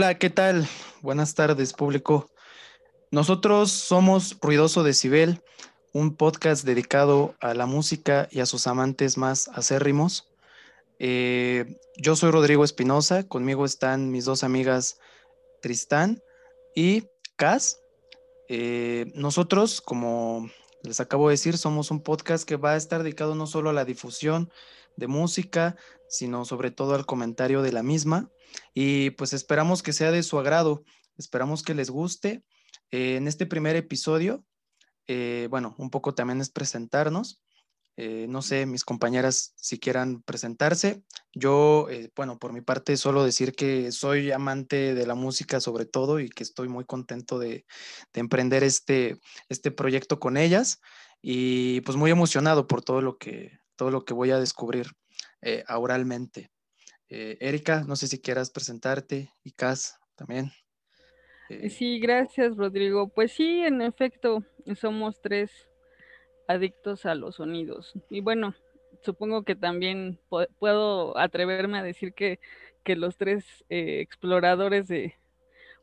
Hola, ¿qué tal? Buenas tardes, público. Nosotros somos Ruidoso Decibel, un podcast dedicado a la música y a sus amantes más acérrimos. Eh, yo soy Rodrigo Espinosa, conmigo están mis dos amigas Tristán y Cas. Eh, nosotros, como les acabo de decir, somos un podcast que va a estar dedicado no solo a la difusión de música, sino sobre todo al comentario de la misma. Y pues esperamos que sea de su agrado, esperamos que les guste. Eh, en este primer episodio, eh, bueno, un poco también es presentarnos. Eh, no sé, mis compañeras si quieran presentarse. Yo, bueno, por mi parte, solo decir que soy amante de la música sobre todo y que estoy muy contento de, de emprender este, este proyecto con ellas y pues muy emocionado por todo lo que, todo lo que voy a descubrir oralmente. Erika, no sé si quieras presentarte y Cas también. Eh, sí, gracias Rodrigo. Pues sí, en efecto, somos tres adictos a los sonidos. Y bueno, supongo que también puedo atreverme a decir que, que los tres eh, exploradores de,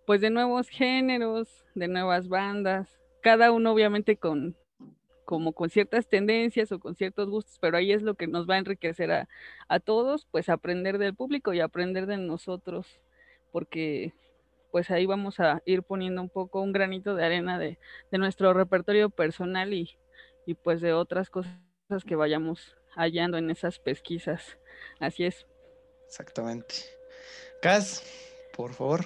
pues de nuevos géneros, de nuevas bandas, cada uno obviamente con como con ciertas tendencias o con ciertos gustos, pero ahí es lo que nos va a enriquecer a, a todos, pues aprender del público y aprender de nosotros, porque pues ahí vamos a ir poniendo un poco un granito de arena de, nuestro repertorio personal y, pues de otras cosas que vayamos hallando en esas pesquisas. Así es. Exactamente. Cas, por favor.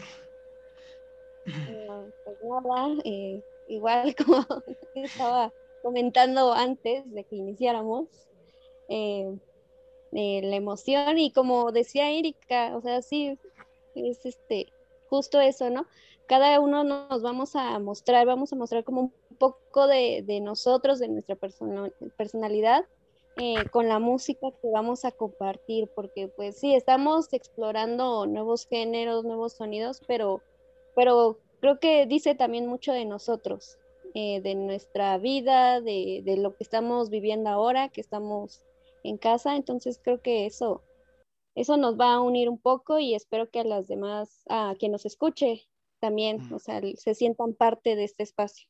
pues nada, eh, igual como estaba comentando antes de que iniciáramos, eh, eh, la emoción y como decía Erika, o sea, sí, es este, justo eso, ¿no? Cada uno nos vamos a mostrar, vamos a mostrar como un poco de, nosotros, de nuestra personalidad, eh, con la música que vamos a compartir, porque pues sí, estamos explorando nuevos géneros, nuevos sonidos, pero, pero creo que dice también mucho de nosotros, eh, de nuestra vida, de, de, lo que estamos viviendo ahora, que estamos en casa, entonces creo que eso eso nos va a unir un poco y espero que a las demás, a quien nos escuche también, o sea, se sientan parte de este espacio.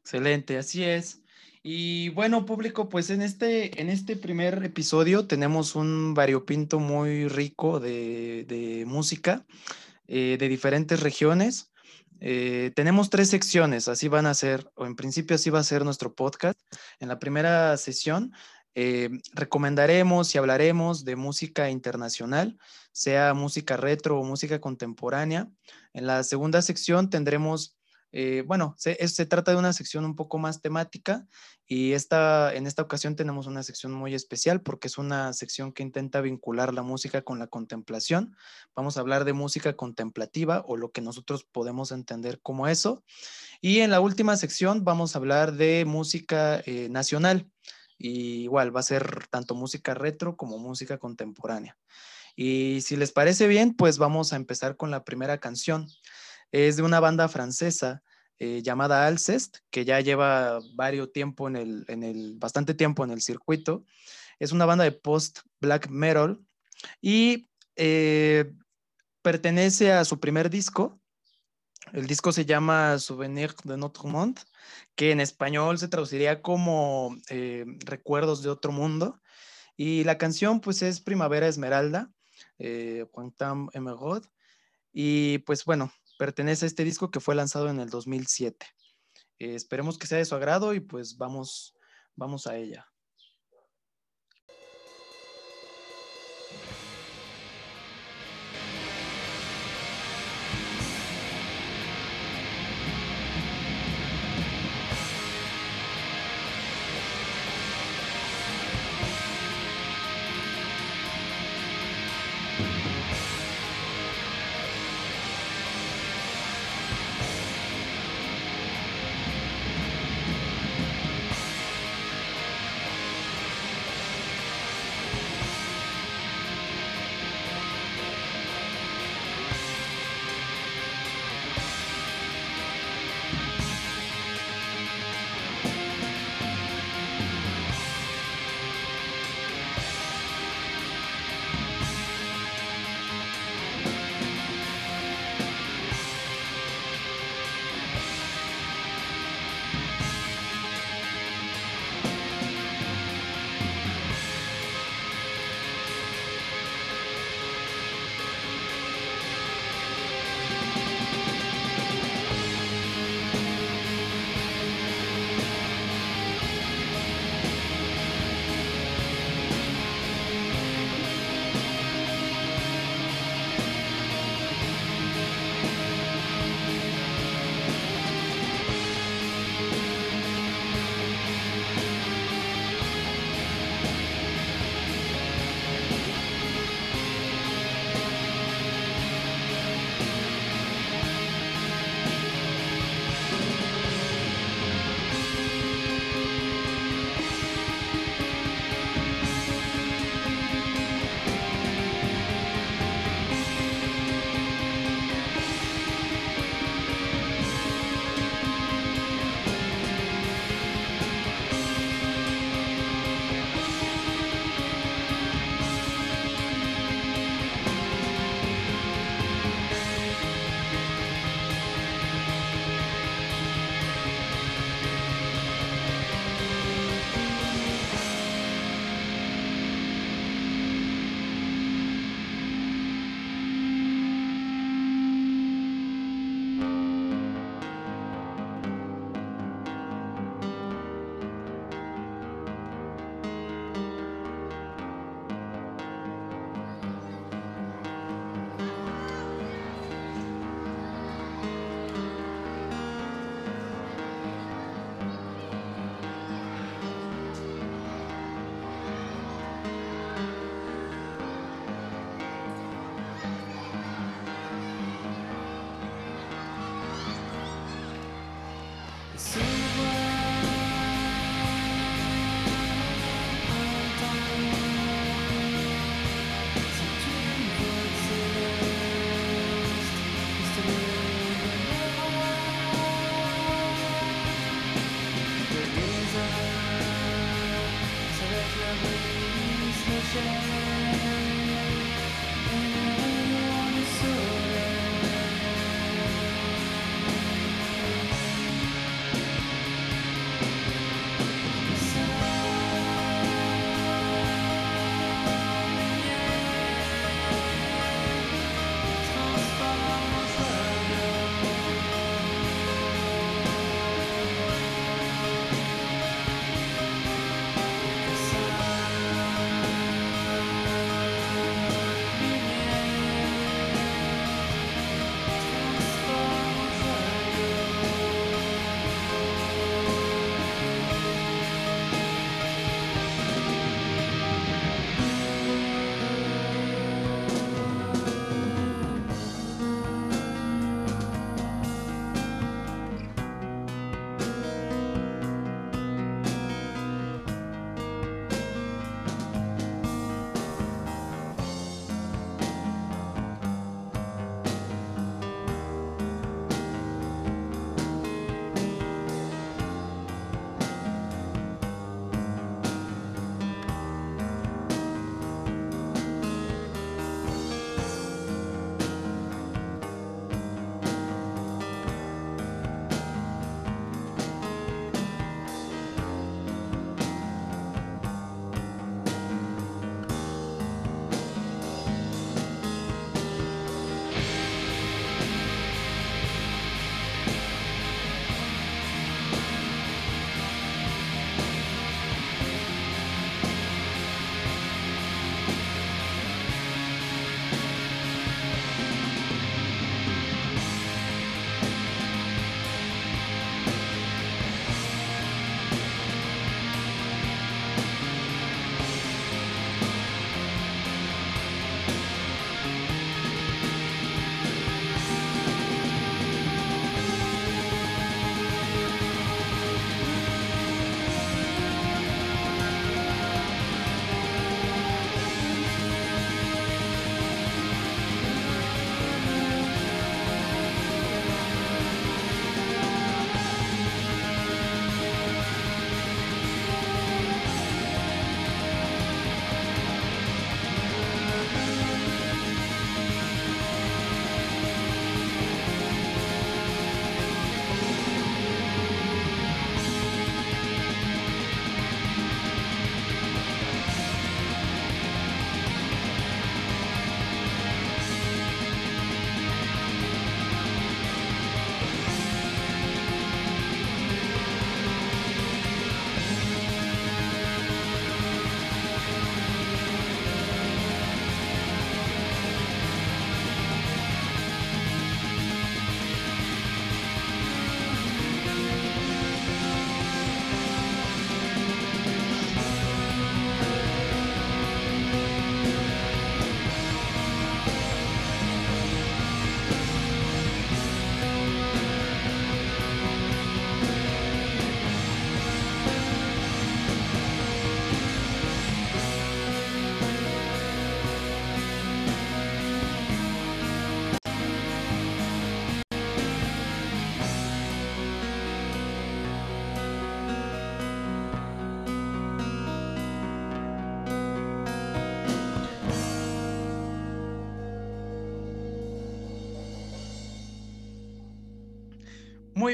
Excelente, así es. Y bueno, público, pues en este, en este primer episodio tenemos un variopinto muy rico de, música eh, de diferentes regiones. Eh, tenemos tres secciones, así van a ser, o en principio así va a ser nuestro podcast. En la primera sesión eh, recomendaremos y hablaremos de música internacional, sea música retro o música contemporánea. En la segunda sección tendremos, eh, bueno, se, trata de una sección un poco más temática y esta, en esta ocasión tenemos una sección muy especial porque es una sección que intenta vincular la música con la contemplación. Vamos a hablar de música contemplativa o lo que nosotros podemos entender como eso. Y en la última sección vamos a hablar de música eh, nacional y igual va a ser tanto música retro como música contemporánea. Y si les parece bien, pues vamos a empezar con la primera canción. Es de una banda francesa eh, llamada Alcest, que ya lleva varios tiempo en el, en el, bastante tiempo en el circuito. Es una banda de post black metal y eh, pertenece a su primer disco. El disco se llama Souvenir de Notre Monde que en español se traduciría como eh, Recuerdos de otro mundo. Y la canción pues es Primavera Esmeralda, eh, Quantum. Y pues bueno, pertenece a este disco que fue lanzado en el 2007. Eh, esperemos que sea de su agrado y pues vamos, vamos a ella.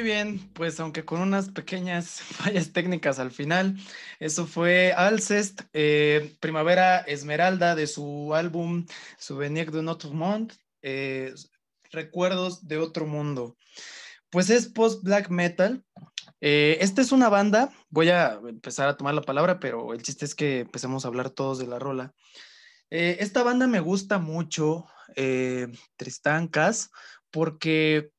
Bien, pues aunque con unas pequeñas fallas técnicas al final, eso fue Alcest, eh, Primavera Esmeralda de su álbum Souvenir de Notre Monde, eh, Recuerdos de otro mundo. Pues es post-black metal. Eh, esta es una banda, voy a empezar a tomar la palabra, pero el chiste es que empecemos a hablar todos de la rola. esta banda me gusta mucho, Tristán Cas, porque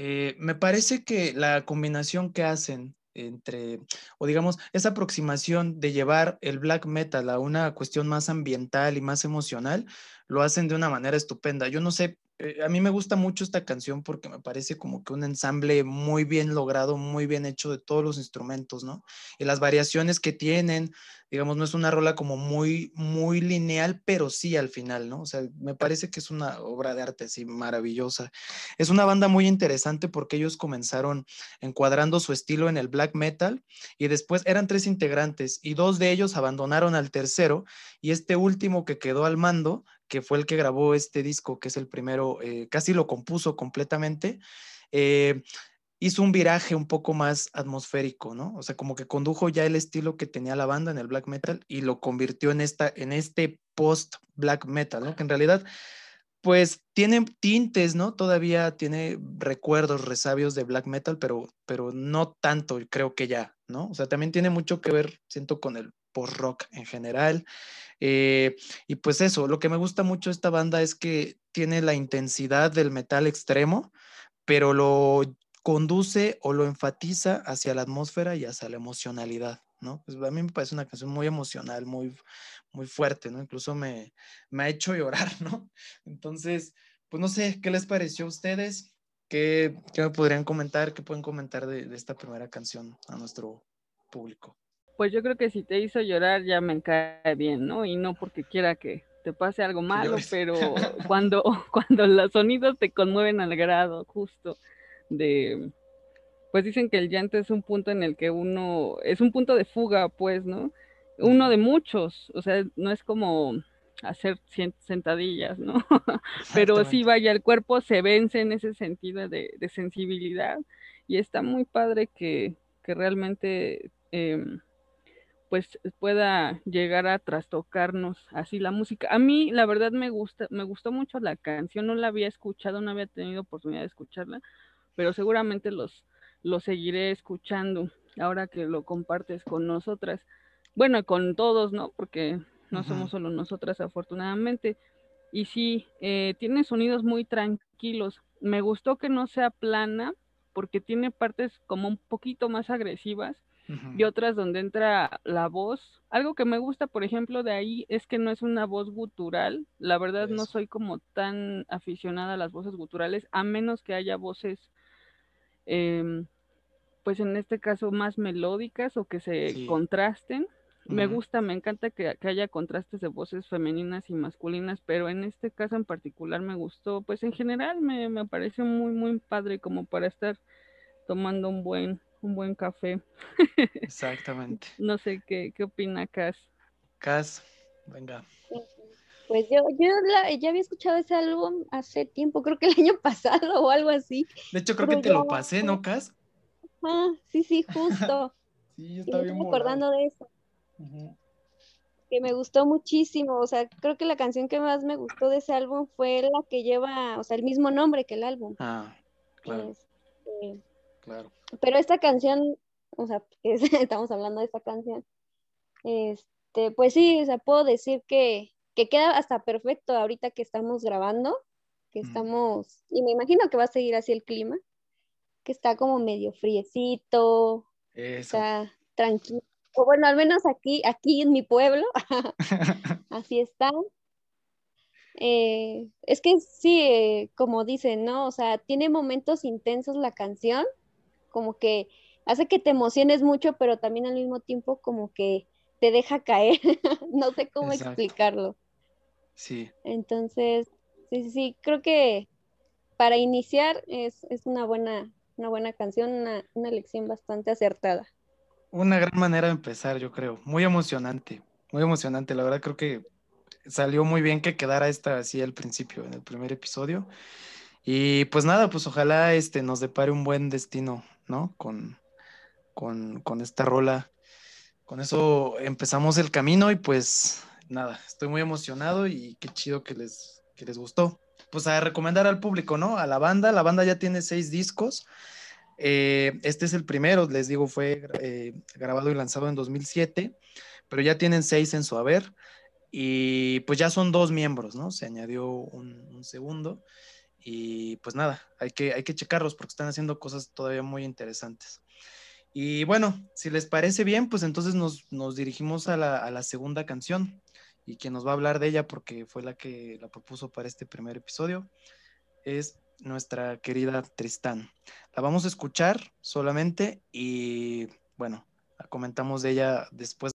eh, me parece que la combinación que hacen entre, o digamos, esa aproximación de llevar el black metal a una cuestión más ambiental y más emocional, lo hacen de una manera estupenda. Yo no sé eh, a mí me gusta mucho esta canción porque me parece como que un ensamble muy bien logrado, muy bien hecho de todos los instrumentos, ¿no? Y las variaciones que tienen, digamos, no es una rola como muy, muy lineal, pero sí al final, ¿no? O sea, me parece que es una obra de arte así maravillosa. Es una banda muy interesante porque ellos comenzaron encuadrando su estilo en el black metal y después eran tres integrantes y dos de ellos abandonaron al tercero y este último que quedó al mando que fue el que grabó este disco, que es el primero, eh, casi lo compuso completamente, eh, hizo un viraje un poco más atmosférico, ¿no? O sea, como que condujo ya el estilo que tenía la banda en el black metal y lo convirtió en, esta, en este post black metal, ¿no? Que en realidad, pues tiene tintes, ¿no? Todavía tiene recuerdos, resabios de black metal, pero, pero no tanto, creo que ya, ¿no? O sea, también tiene mucho que ver, siento, con el post-rock en general. Eh, y pues eso, lo que me gusta mucho de esta banda es que tiene la intensidad del metal extremo, pero lo conduce o lo enfatiza hacia la atmósfera y hacia la emocionalidad, ¿no? Pues a mí me parece una canción muy emocional, muy, muy fuerte, ¿no? Incluso me, me ha hecho llorar, ¿no? Entonces, pues no sé, ¿qué les pareció a ustedes? ¿Qué, qué me podrían comentar? ¿Qué pueden comentar de, de esta primera canción a nuestro público? Pues yo creo que si te hizo llorar ya me cae bien, ¿no? Y no porque quiera que te pase algo malo, pero cuando, cuando los sonidos te conmueven al grado justo de, pues dicen que el llanto es un punto en el que uno, es un punto de fuga, pues, ¿no? Uno de muchos, o sea, no es como hacer sentadillas, ¿no? Pero sí, vaya, el cuerpo se vence en ese sentido de, sensibilidad y está muy padre que, que realmente... Em, pues pueda llegar a trastocarnos así la música. A mí la verdad me gusta, me gustó mucho la canción, no la había escuchado, no había tenido oportunidad de escucharla, pero seguramente los, los seguiré escuchando ahora que lo compartes con nosotras. Bueno, con todos, ¿no? Porque no somos solo nosotras, afortunadamente. Y sí, eh, tiene sonidos muy tranquilos. Me gustó que no sea plana, porque tiene partes como un poquito más agresivas y otras donde entra la voz. Algo que me gusta, por ejemplo, de ahí es que no es una voz gutural. La verdad no soy como tan aficionada a las voces guturales, a menos que haya voces, em, pues en este caso más melódicas o que se contrasten. Me gusta, me encanta que, haya contrastes de voces femeninas y masculinas, pero en este caso en particular me gustó, pues en general me, me pareció muy, muy padre como para estar tomando un buen un buen café. Exactamente. no sé qué, qué opina Cas. Cas, venga. Pues yo, yo ya había escuchado ese álbum hace tiempo, creo que el año pasado o algo así. De hecho, creo que te lo pasé, ¿no, Cas? Ah, sí, sí, justo. sí, yo estaba bien acordando de eso. Que me gustó muchísimo, o sea, creo que la canción que más me gustó de ese álbum fue la que lleva, o sea, el mismo nombre que el álbum. Ah, claro. Este, claro. Pero esta canción, o sea, estamos hablando de esta canción, este, pues sí, o sea, puedo decir que, que queda hasta perfecto ahorita que estamos grabando, que estamos, y me imagino que va a seguir así el clima, que está como medio friecito, está tranquilo. O bueno, al menos aquí, aquí en mi pueblo, así está. Eh, es que sí, eh, como dicen, ¿no? O sea, tiene momentos intensos la canción, como que hace que te emociones mucho, pero también al mismo tiempo como que te deja caer. no sé cómo explicarlo. Sí. Entonces, sí, sí, sí, creo que para iniciar es, una, buena, una buena canción, una, una lección bastante acertada. Una gran manera de empezar, yo creo. Muy emocionante, muy emocionante. La verdad creo que salió muy bien que quedara esta así al principio, en el primer episodio. Y pues nada, pues ojalá este, nos depare un buen destino, ¿no? Con, con, con esta rola. Con eso empezamos el camino y pues nada, estoy muy emocionado y qué chido que les, que les gustó. Pues a recomendar al público, ¿no? A la banda, la banda ya tiene seis discos. Eh, este es el primero, les digo, fue eh, grabado y lanzado en 2007, pero ya tienen seis en su haber y pues ya son dos miembros, ¿no? Se añadió un, segundo y pues nada, hay que, hay que checarlos porque están haciendo cosas todavía muy interesantes. Y bueno, si les parece bien, pues entonces nos, dirigimos a la, a la, segunda canción y quien nos va a hablar de ella porque fue la que la propuso para este primer episodio es nuestra querida Tristán. La vamos a escuchar solamente y bueno, la comentamos de ella después.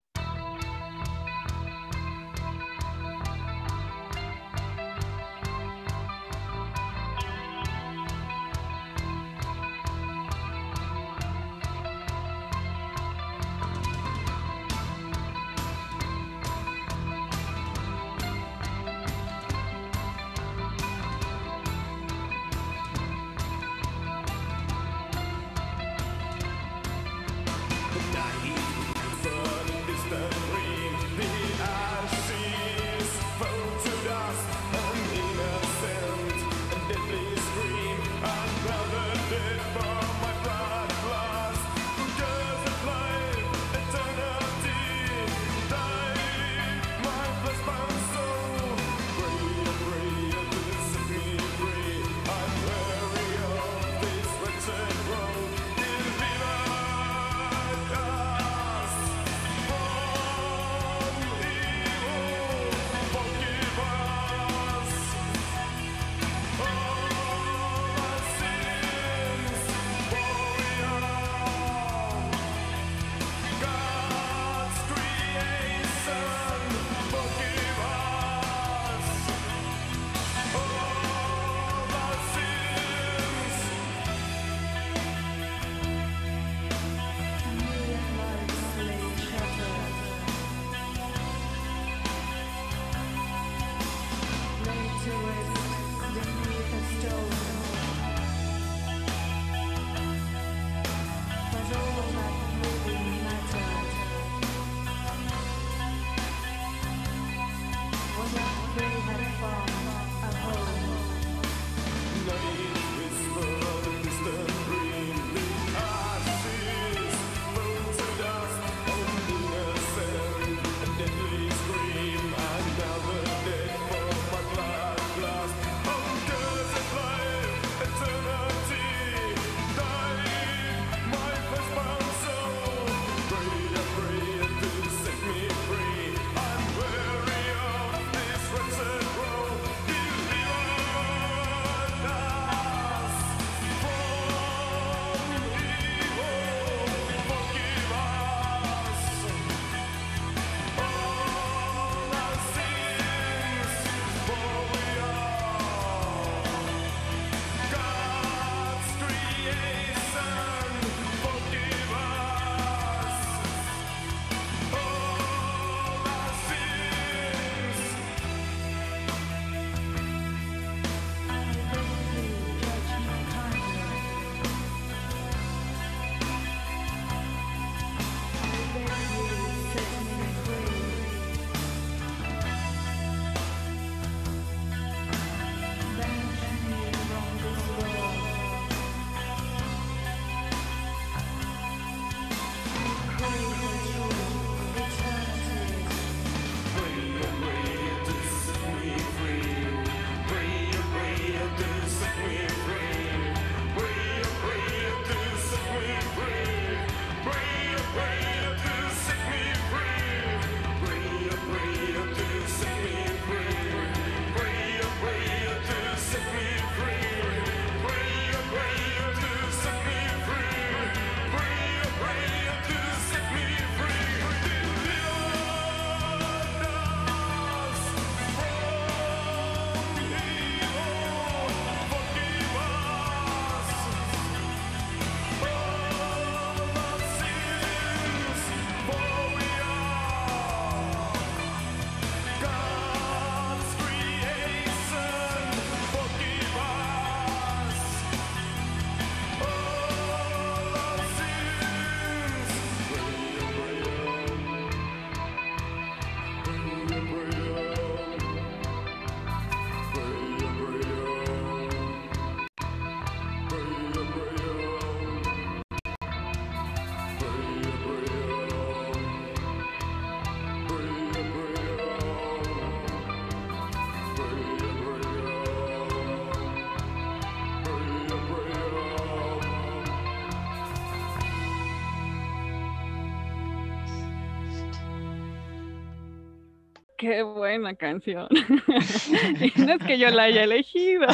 Qué buena canción. no es que yo la haya elegido.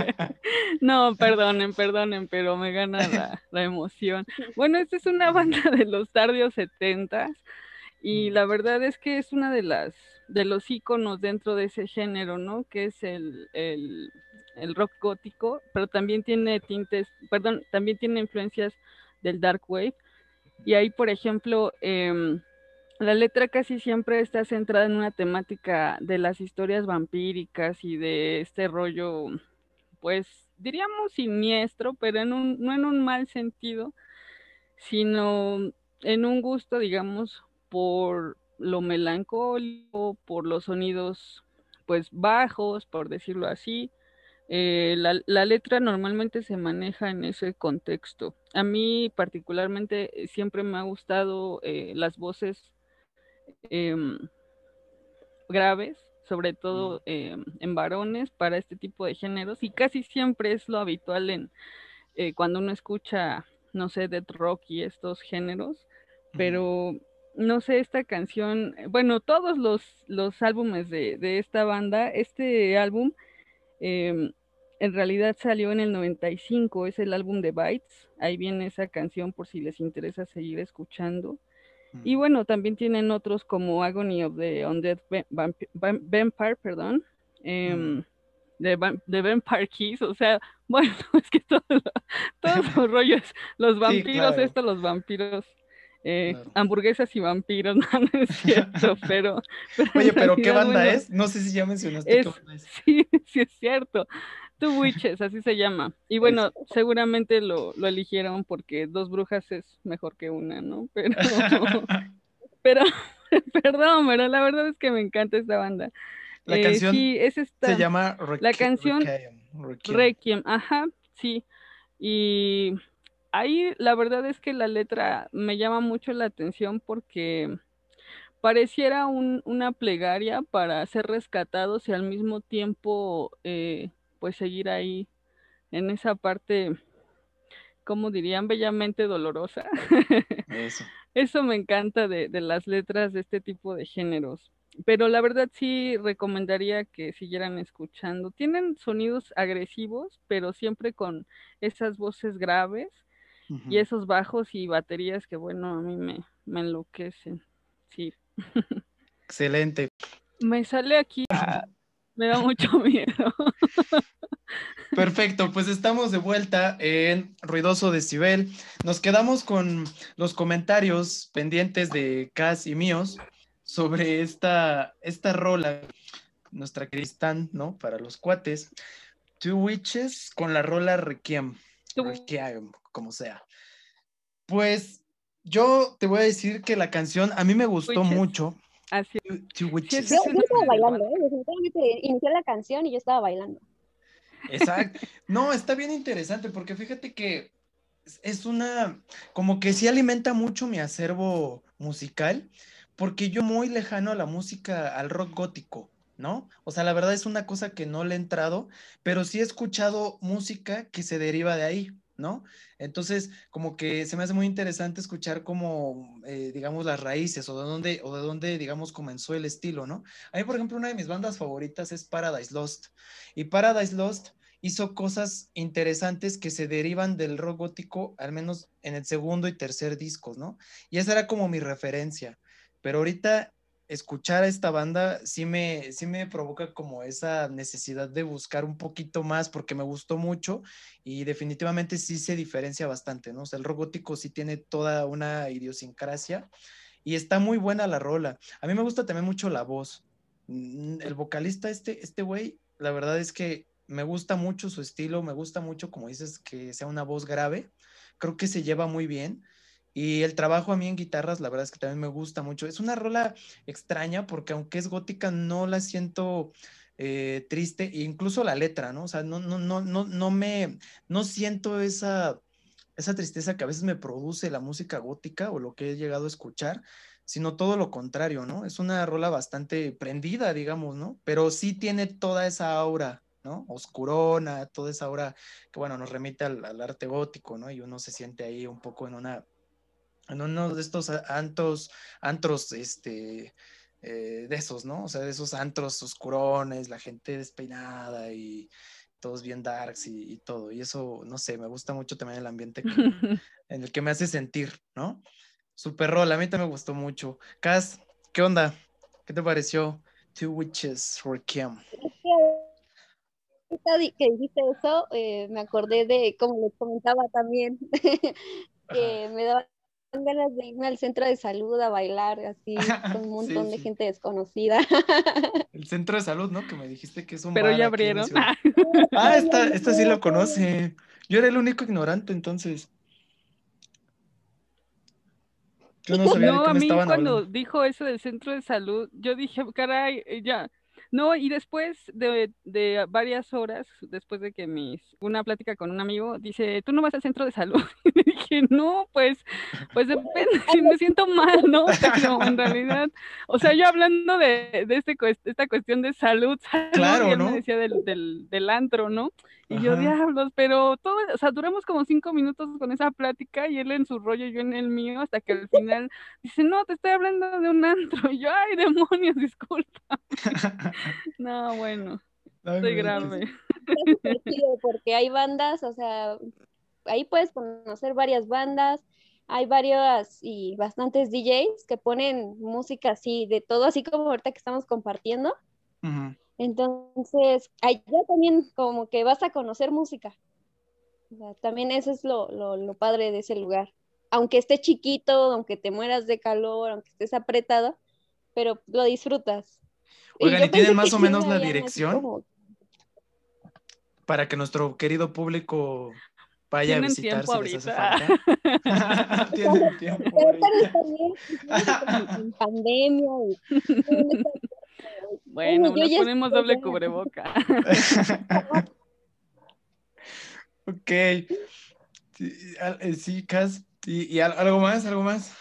no, perdonen, perdonen, pero me gana la, la, emoción. Bueno, esta es una banda de los tardios setentas y la verdad es que es una de las de los íconos dentro de ese género, ¿no? Que es el, el, el rock gótico, pero también tiene tintes, perdón, también tiene influencias del dark wave. Y ahí, por ejemplo, eh, la letra casi siempre está centrada en una temática de las historias vampíricas y de este rollo, pues diríamos siniestro, pero en un, no en un mal sentido, sino en un gusto, digamos, por lo melancólico, por los sonidos pues bajos, por decirlo así. Eh, la, letra normalmente se maneja en ese contexto. A mí particularmente siempre me ha gustado eh, las voces Em, graves, sobre todo em, en varones para este tipo de géneros y casi siempre es lo habitual en eh, cuando uno escucha, no sé, death rock y estos géneros, pero no sé, esta canción, bueno, todos los, los álbumes de, de, esta banda, este álbum em, en realidad salió en el 95, es el álbum de Bytes, ahí viene esa canción por si les interesa seguir escuchando. Y bueno, también tienen otros como Agony of the Undead Vampire, perdón, eh, de, Vampire Keys, o sea, bueno, es que todo todos los rollos, los vampiros, esto, los vampiros, eh, hamburguesas y vampiros, no, no es cierto, pero... Oye, pero ¿qué banda es? No sé si ya mencionaste es, Sí, sí es cierto. Two Witches, así se llama. Y bueno, seguramente lo, lo, eligieron porque dos brujas es mejor que una, ¿no? Pero, pero, perdón, pero la verdad es que me encanta esta banda. La eh, canción sí, es esta, se llama Requiem, La canción Requiem. ajá, sí. Y ahí la verdad es que la letra me llama mucho la atención porque pareciera un, una plegaria para ser rescatados y al mismo tiempo eh, pues seguir ahí en esa parte, como dirían, bellamente dolorosa. Eso. Eso me encanta de, de, las letras de este tipo de géneros. Pero la verdad sí recomendaría que siguieran escuchando. Tienen sonidos agresivos, pero siempre con esas voces graves uh -huh. y esos bajos y baterías que, bueno, a mí me, me enloquecen. Sí. Excelente. Me sale aquí. Me da mucho miedo. Perfecto, pues estamos de vuelta en Ruidoso Decibel. Nos quedamos con los comentarios pendientes de Cas y míos sobre esta, esta rola, nuestra cristán, ¿no? Para los cuates. Two Witches con la rola Requiem. Requiem, como sea. Pues yo te voy a decir que la canción a mí me gustó Witches. mucho. Así Two Witches. Yo, yo estaba bailando, ¿eh? definitivamente inicié la canción y yo estaba bailando. Exacto. No, está bien interesante porque fíjate que es una, como que sí alimenta mucho mi acervo musical, porque yo muy lejano a la música, al rock gótico, ¿no? O sea, la verdad es una cosa que no le he entrado, pero sí he escuchado música que se deriva de ahí, ¿no? Entonces, como que se me hace muy interesante escuchar como, eh, digamos, las raíces o de dónde, o de dónde, digamos, comenzó el estilo, ¿no? A mí, por ejemplo, una de mis bandas favoritas es Paradise Lost. Y Paradise Lost hizo cosas interesantes que se derivan del rock gótico, al menos en el segundo y tercer discos, ¿no? Y esa era como mi referencia. Pero ahorita escuchar a esta banda sí me, sí me provoca como esa necesidad de buscar un poquito más porque me gustó mucho y definitivamente sí se diferencia bastante, ¿no? O el rock gótico sí tiene toda una idiosincrasia y está muy buena la rola. A mí me gusta también mucho la voz. Mm, El vocalista, este, este güey, la verdad es que me gusta mucho su estilo, me gusta mucho, como dices, que sea una voz grave. Creo que se lleva muy bien. Y el trabajo a mí en guitarras, la verdad es que también me gusta mucho. Es una rola extraña porque aunque es gótica, no la siento eh, triste, e incluso la letra, ¿no? O sea, no, no, no, no, no me, no siento esa, esa tristeza que a veces me produce la música gótica o lo que he llegado a escuchar, sino todo lo contrario, ¿no? Es una rola bastante prendida, digamos, ¿no? Pero sí tiene toda esa aura, ¿no? Oscurona, toda esa aura que, bueno, nos remite al arte gótico, ¿no? Y uno se siente ahí un poco en una en uno de estos antros, antros este, eh, de esos, ¿no? O sea, de esos antros oscurones, la gente despeinada y todos bien darks y, todo. Y eso, no sé, me gusta mucho también el ambiente en el que me hace sentir, ¿no? Super rol, a mí también me gustó mucho. Cas, ¿qué onda? ¿Qué te pareció? Two Witches for Kim. Que dijiste eso, eh, me acordé de, como les comentaba también, que me daba ganas de irme al centro de salud a bailar así con un montón de gente desconocida. El centro de salud, ¿no? Que me dijiste que es un Pero ya abrieron. Ah, esta, esta sí lo conoce. Yo era el único ignorante entonces. Yo no sabía no, a mí cuando dijo eso del centro de salud, yo dije, caray, ya, no, y después de, de, varias horas, después de que mis, una plática con un amigo, dice, ¿tú no vas al centro de salud? Y dije, no, pues, pues depende, si me siento mal, ¿no? Pero en realidad, o sea, yo hablando de, de este, esta cuestión de salud, claro, y me decía del, del, del antro, ¿no? Y yo, diablos, pero todo, o sea, duramos como cinco minutos con esa plática y él en su rollo, yo en el mío, hasta que al final dice, no, te estoy hablando de un antro. Y yo, ay, demonios, disculpa. no, bueno, estoy grave. Porque hay bandas, o sea, ahí puedes conocer varias bandas, hay varias y bastantes DJs que ponen música así, de todo, así como ahorita que estamos compartiendo. Entonces, allá también como que vas a conocer música. también eso es lo, lo, padre de ese lugar. Aunque esté chiquito, aunque te mueras de calor, aunque estés apretado, pero lo disfrutas. Oigan, ¿y, tienen más o menos la dirección? Para que nuestro querido público vaya a visitar si les hace falta. Tienen tiempo. en pandemia. Bueno, nos ponemos doble cubreboca. ok. Sí, eh, Cas, ¿y, algo más? ¿Algo más?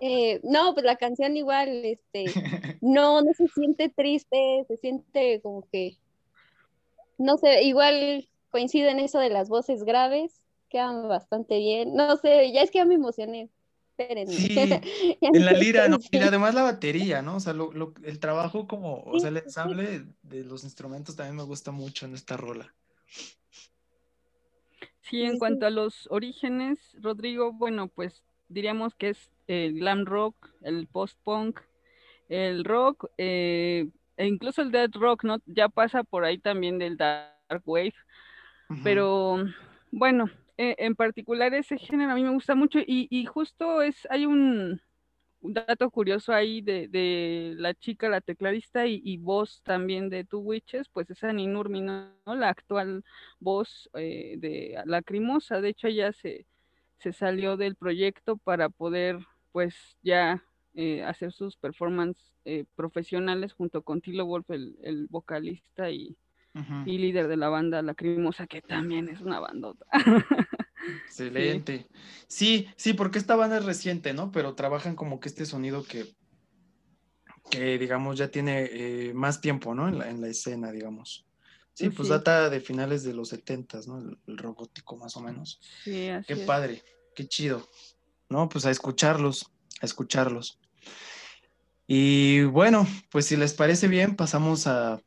Eh, no, pues la canción igual, este, no, no se siente triste, se siente como que, no sé, igual coincide en eso de las voces graves, quedan bastante bien, no sé, ya es que ya me emocioné. Sí, en la lira, ¿no? Y además la batería, ¿no? O sea, el trabajo como, o sea, el ensamble de los instrumentos también me gusta mucho en esta rola. Sí, en cuanto a los orígenes, Rodrigo, bueno, pues diríamos que es el glam rock, el post-punk, el rock, eh, e incluso el dead rock, ¿no? Ya pasa por ahí también del dark wave, pero bueno, eh, en particular ese género a mí me gusta mucho y, justo es, hay un, dato curioso ahí de, la chica, la tecladista y, voz también de Two Witches, pues es Annie ¿no? La actual voz eh, de Lacrimosa, de hecho ella se, se salió del proyecto para poder pues ya eh, hacer sus performances profesionales junto con Tilo Wolf, el, el vocalista y, y líder de la banda Lacrimosa, que también es una bandota. Excelente. Sí. sí, porque esta banda es reciente, ¿no? Pero trabajan como que este sonido que, que digamos, ya tiene eh, más tiempo, ¿no? En la, en la, escena, digamos. Sí, pues data de finales de los setentas, ¿no? El, robótico más o menos. Sí, así Qué padre, qué chido. ¿No? Pues a escucharlos, a escucharlos. Y bueno, pues si les parece bien, pasamos a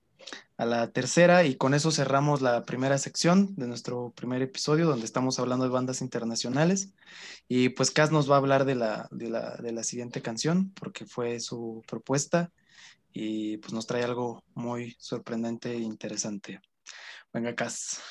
a la tercera y con eso cerramos la primera sección de nuestro primer episodio donde estamos hablando de bandas internacionales y pues Cas nos va a hablar de la, de la, de la siguiente canción porque fue su propuesta y pues nos trae algo muy sorprendente e interesante. Venga Cas.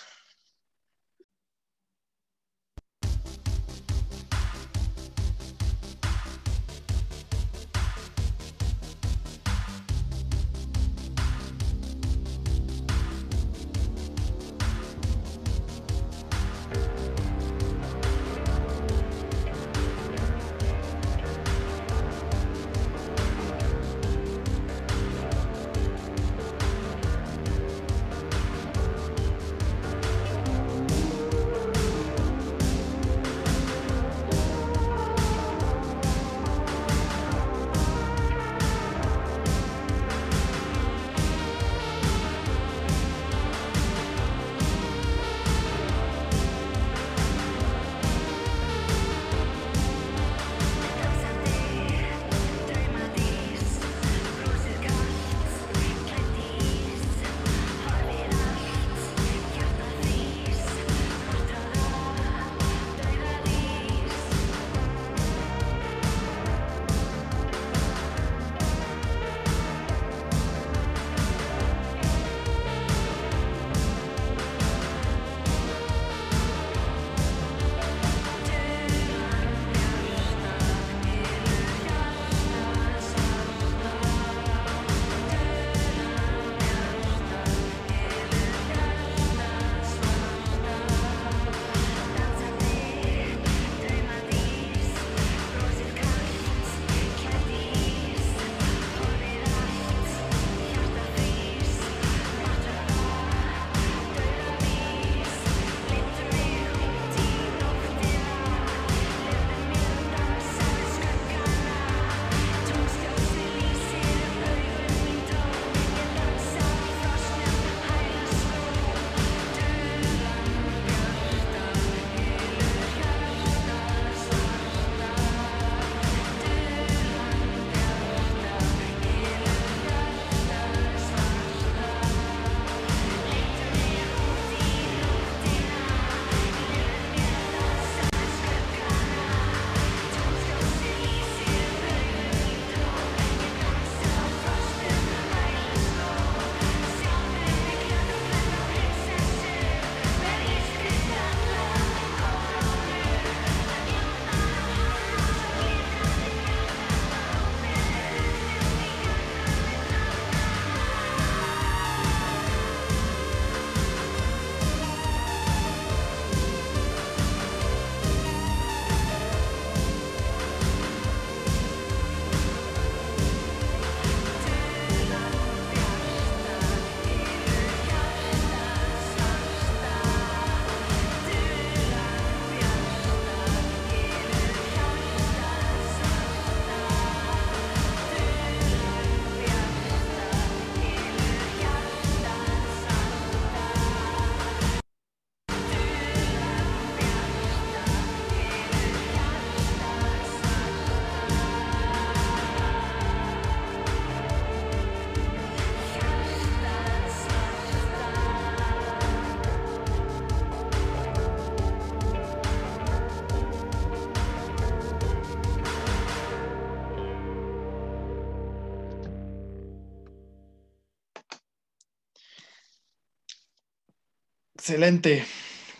Excelente.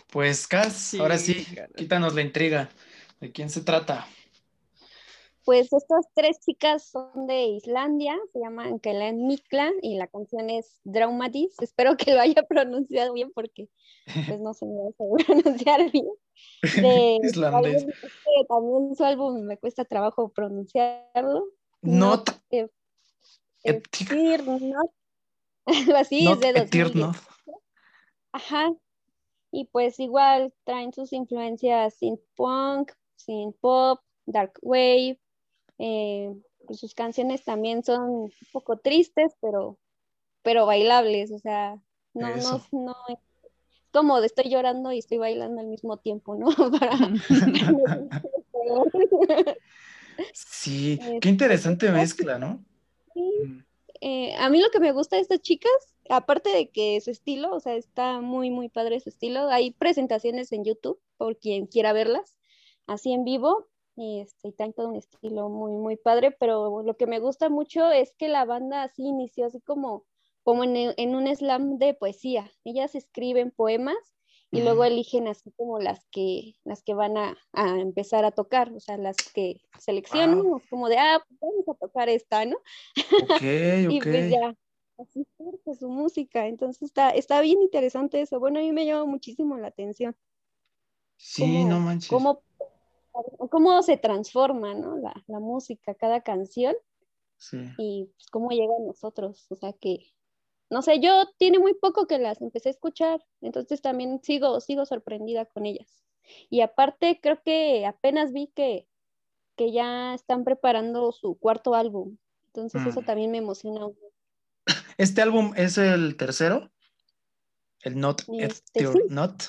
Pues, Cas, ahora sí, quítanos la intriga. ¿De quién se trata? Pues estas tres chicas son de Islandia, se llaman Kellen Mikla y la canción es Draumatis. Espero que lo haya pronunciado bien porque pues no se me va a pronunciar bien. De, Islandés. También, su álbum me cuesta trabajo pronunciarlo. Not. not así es de dos. Ajá. Y pues igual traen sus influencias sin punk, sin pop, dark wave, eh, pues sus canciones también son un poco tristes, pero, pero bailables, o sea, no, no, no, es como de estoy llorando y estoy bailando al mismo tiempo, ¿no? sí, qué interesante mezcla, ¿no? Mm. Eh, a mí lo que me gusta de estas chicas, aparte de que su estilo, o sea, está muy, muy padre su estilo, hay presentaciones en YouTube por quien quiera verlas, así en vivo, y este, traen todo un estilo muy, muy padre, pero lo que me gusta mucho es que la banda así inició así como, como en, un slam de poesía. Ellas escriben poemas y luego eligen así como las que, las que van a, empezar a tocar, o sea, las que seleccionan, como de, ah, pues vamos a tocar esta, ¿no? y pues ya, así surge su música, entonces está, está bien interesante eso. Bueno, a mí me llama muchísimo la atención. Sí, no manches cómo se transforma, ¿no? La, la música, cada canción. Sí. Y pues, cómo llega a nosotros. O sea que, no sé, yo tiene muy poco que las empecé a escuchar, entonces también sigo, sigo sorprendida con ellas. Y aparte, creo que apenas vi que, que ya están preparando su cuarto álbum. Entonces eso mm. también me emociona. ¿Este álbum es el tercero? ¿El Not este, Not?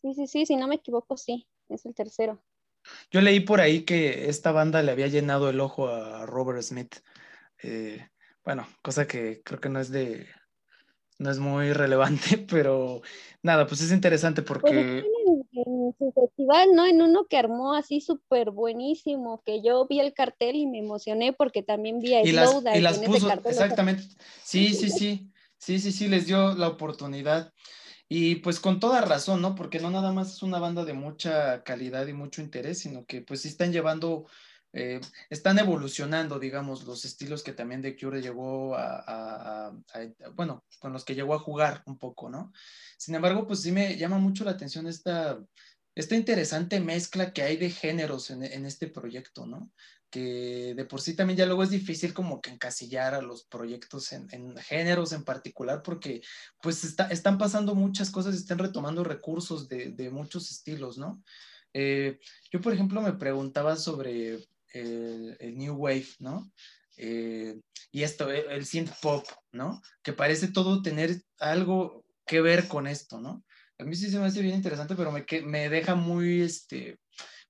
Sí, sí, sí, si no me equivoco, sí es el tercero. Yo leí por ahí que esta banda le había llenado el ojo a Robert Smith. Eh, bueno, cosa que creo que no es de, no es muy relevante, pero nada, pues es interesante porque... Pues su festival, ¿no? En uno que armó así súper buenísimo, que yo vi el cartel y me emocioné porque también vi a y las, y las puso, Exactamente. Sí, sí, sí. Sí, sí, sí, les dio la oportunidad. Y pues con toda razón, ¿no? Porque no nada más es una banda de mucha calidad y mucho interés, sino que pues sí están llevando, eh, están evolucionando, digamos, los estilos que también The Cure llegó a, bueno, con los que llegó a jugar un poco, ¿no? Sin embargo, pues sí me llama mucho la atención esta, esta interesante mezcla que hay de géneros en, este proyecto, ¿no? que de por sí también ya luego es difícil como que encasillar a los proyectos en, géneros en particular porque pues están pasando muchas cosas y están retomando recursos de, muchos estilos, ¿no? Eh, yo, por ejemplo, me preguntaba sobre el, New Wave, ¿no? Eh, y esto, el synth pop, ¿no? Que parece todo tener algo que ver con esto, ¿no? A mí sí se me hace bien interesante, pero me, me deja muy, este,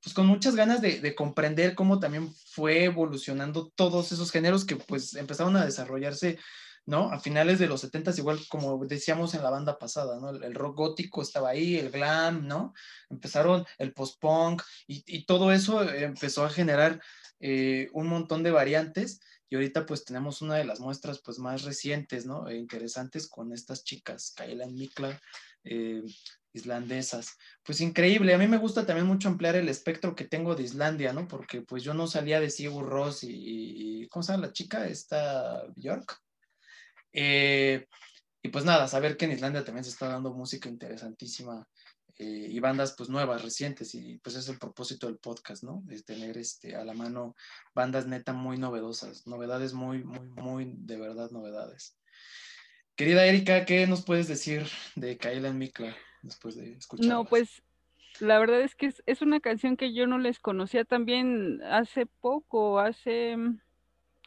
pues con muchas ganas de, comprender cómo también fue evolucionando todos esos géneros que pues empezaron a desarrollarse, ¿no? A finales de los 70 igual como decíamos en la banda pasada, ¿no? El, rock gótico estaba ahí, el glam, ¿no? Empezaron el post-punk y, todo eso empezó a generar eh, un montón de variantes y ahorita pues tenemos una de las muestras pues más recientes, ¿no? E interesantes con estas chicas, Kayla Mikla, eh, islandesas. Pues increíble, a mí me gusta también mucho ampliar el espectro que tengo de Islandia, ¿no? Porque pues yo no salía de Sigur Ross y, ¿cómo se llama la chica? Esta Bjork. Eh, y pues nada, saber que en Islandia también se está dando música interesantísima eh, y bandas pues nuevas, recientes, y pues es el propósito del podcast, ¿no? Es tener este, a la mano bandas neta muy novedosas, novedades muy, muy, muy, de verdad novedades. Querida Erika, ¿qué nos puedes decir de Kaila Mikla? después de escuchar. No, pues la verdad es que es, una canción que yo no les conocía también hace poco, hace,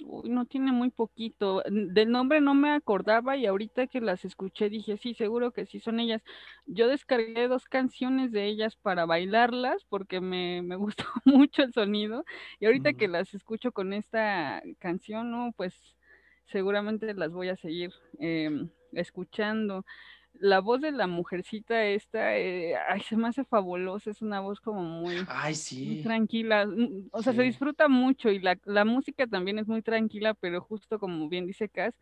uy, no tiene muy poquito. Del nombre no me acordaba y ahorita que las escuché dije, sí, seguro que sí son ellas. Yo descargué dos canciones de ellas para bailarlas porque me, me gustó mucho el sonido y ahorita que las escucho con esta canción, ¿no? Pues seguramente las voy a seguir em, escuchando la voz de la mujercita esta, eh, ay, se me hace fabulosa, es una voz como muy, ay, sí. tranquila, mm, o sea, se disfruta mucho y la, la, música también es muy tranquila, pero justo como bien dice Cass,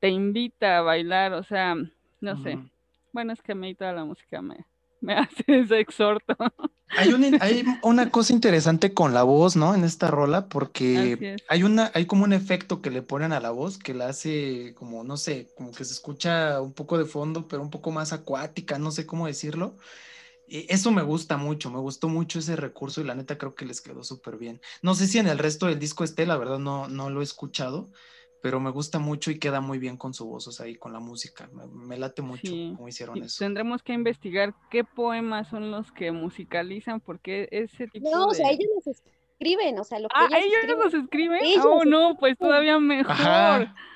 te invita a bailar, o sea, No sé. Bueno, es que a mí toda la música me, me hace ese exhorto. Hay, hay una cosa interesante con la voz, ¿no? En esta rola, porque hay una, hay como un efecto que le ponen a la voz que la hace como, no sé, como que se escucha un poco de fondo, pero un poco más acuática, no sé cómo decirlo. Y eso me gusta mucho, me gustó mucho ese recurso y la neta creo que les quedó súper bien. No sé si en el resto del disco esté, la verdad no, no lo he escuchado, pero me gusta mucho y queda muy bien con su voz, o sea, y con la música. Me, late mucho cómo hicieron eso. Tendremos que investigar qué poemas son los que musicalizan, porque ese tipo No, o sea, ellos los escriben, o sea, lo que ah, ellos, los escriben. oh, no, pues todavía mejor.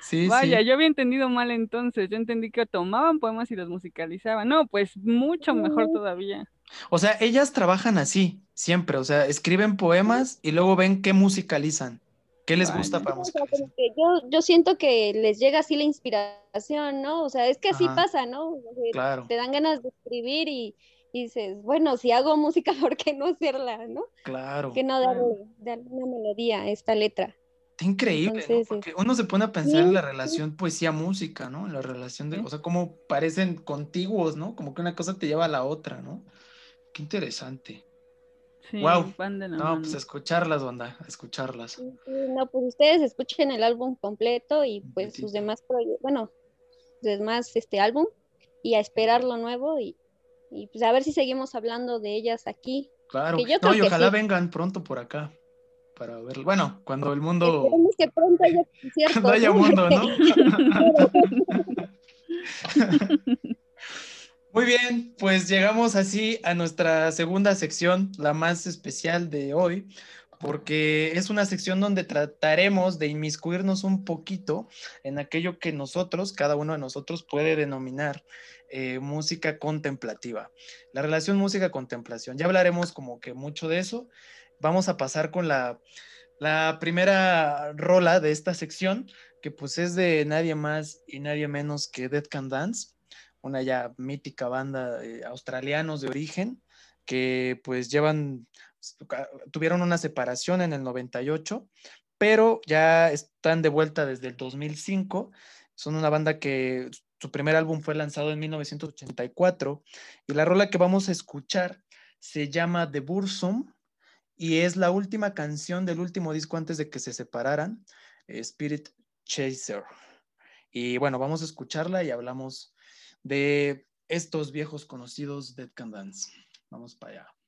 sí, Vaya, yo había entendido mal entonces. Yo entendí que tomaban poemas y los musicalizaban. No, pues mucho mejor todavía. O sea, ellas trabajan así, siempre, o sea, escriben poemas y luego ven qué musicalizan. ¿Qué les gusta para música? Yo, yo siento que les llega así la inspiración, ¿no? O sea, es que así pasa, ¿no? claro. Te dan ganas de escribir y, dices, bueno, si hago música, ¿por qué no hacerla, no? Claro. Que no darle, una melodía a esta letra. Está increíble, ¿no? Porque uno se pone a pensar en la relación poesía-música, ¿no? La relación de, o sea, cómo parecen contiguos, ¿no? Como que una cosa te lleva a la otra, ¿no? Qué interesante wow. no, pues escucharlas, banda, escucharlas. no, pues ustedes escuchen el álbum completo y pues sus demás proyectos, bueno, sus demás este álbum y a esperar lo nuevo y, pues a ver si seguimos hablando de ellas aquí. Claro, no, y ojalá vengan pronto por acá para verlo. Bueno, cuando el mundo. que pronto haya Cuando haya mundo, ¿no? Muy bien, pues llegamos así a nuestra segunda sección, la más especial de hoy, porque es una sección donde trataremos de inmiscuirnos un poquito en aquello que nosotros, cada uno de nosotros, puede denominar eh, música contemplativa. La relación música-contemplación. Ya hablaremos como que mucho de eso. Vamos a pasar con la, la primera rola de esta sección, que pues es de nadie más y nadie menos que Dead Can Dance una ya mítica banda de australianos de origen que pues llevan, tuvieron una separación en el 98, pero ya están de vuelta desde el 2005. Son una banda que su primer álbum fue lanzado en 1984 y la rola que vamos a escuchar se llama The Bursum y es la última canción del último disco antes de que se separaran, Spirit Chaser. Y bueno, vamos a escucharla y hablamos de estos viejos conocidos Dead Can Dance. Vamos para allá.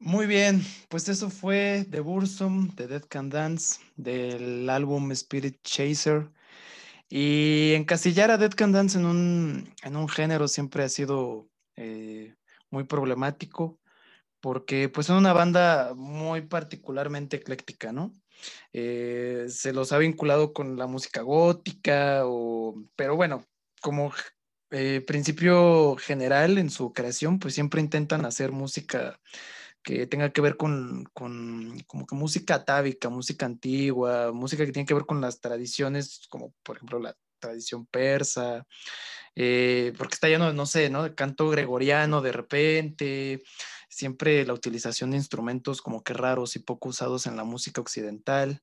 Muy bien, pues eso fue The Bursum de Dead Can Dance del álbum Spirit Chaser. Y encasillar a Dead Can Dance en un, en un género siempre ha sido eh, muy problemático porque pues una banda muy particularmente ecléctica, ¿no? Eh, se los ha vinculado con la música gótica, o, pero bueno, como eh, principio general en su creación, pues siempre intentan hacer música que tenga que ver con, con, como que música atávica, música antigua, música que tiene que ver con las tradiciones, como por ejemplo la tradición persa, eh, porque está lleno, no sé, ¿no? De canto gregoriano de repente, siempre la utilización de instrumentos como que raros y poco usados en la música occidental.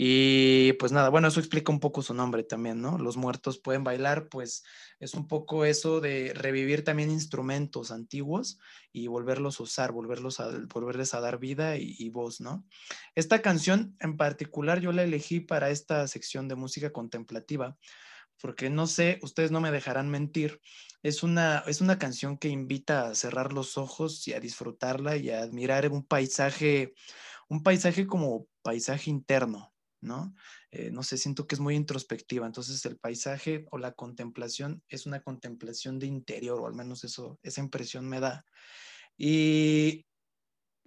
Y pues nada, bueno, eso explica un poco su nombre también, ¿no? Los muertos pueden bailar, pues es un poco eso de revivir también instrumentos antiguos y volverlos a usar, volverlos a, volverles a dar vida y, voz, ¿no? Esta canción en particular yo la elegí para esta sección de música contemplativa, porque no sé, ustedes no me dejarán mentir, es una, es una canción que invita a cerrar los ojos y a disfrutarla y a admirar un paisaje, un paisaje como paisaje interno, ¿no? Eh, no sé, siento que es muy introspectiva, entonces el paisaje o la contemplación es una contemplación de interior, o al menos eso, esa impresión me da. Y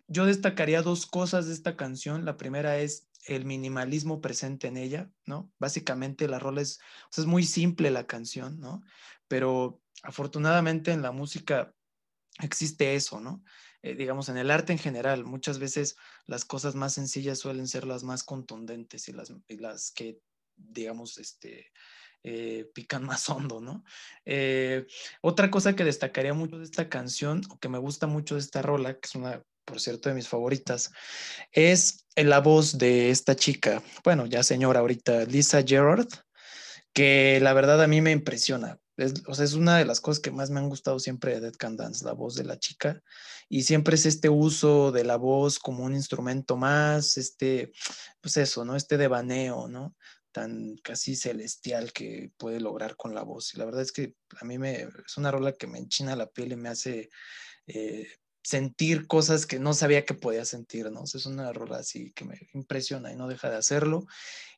yo destacaría dos cosas de esta canción. La primera es el minimalismo presente en ella, ¿no? Básicamente la rola es, es muy simple la canción, ¿no? Pero afortunadamente en la música existe eso, ¿no? Eh, digamos, en el arte en general, muchas veces las cosas más sencillas suelen ser las más contundentes y las, las que, digamos, este, eh, pican más hondo, ¿no? Eh, otra cosa que destacaría mucho de esta canción, o que me gusta mucho de esta rola, que es una, por cierto, de mis favoritas, es la voz de esta chica, bueno, ya señora ahorita, Lisa Gerard, que la verdad a mí me impresiona. Es, o sea, es una de las cosas que más me han gustado siempre de Dead Can Dance, la voz de la chica. Y siempre es este uso de la voz como un instrumento más, este, pues eso, ¿no? Este devaneo, ¿no? Tan casi celestial que puede lograr con la voz. Y la verdad es que a mí me, es una rola que me enchina la piel y me hace eh, sentir cosas que no sabía que podía sentir, ¿no? es una rola así que me impresiona y no deja de hacerlo.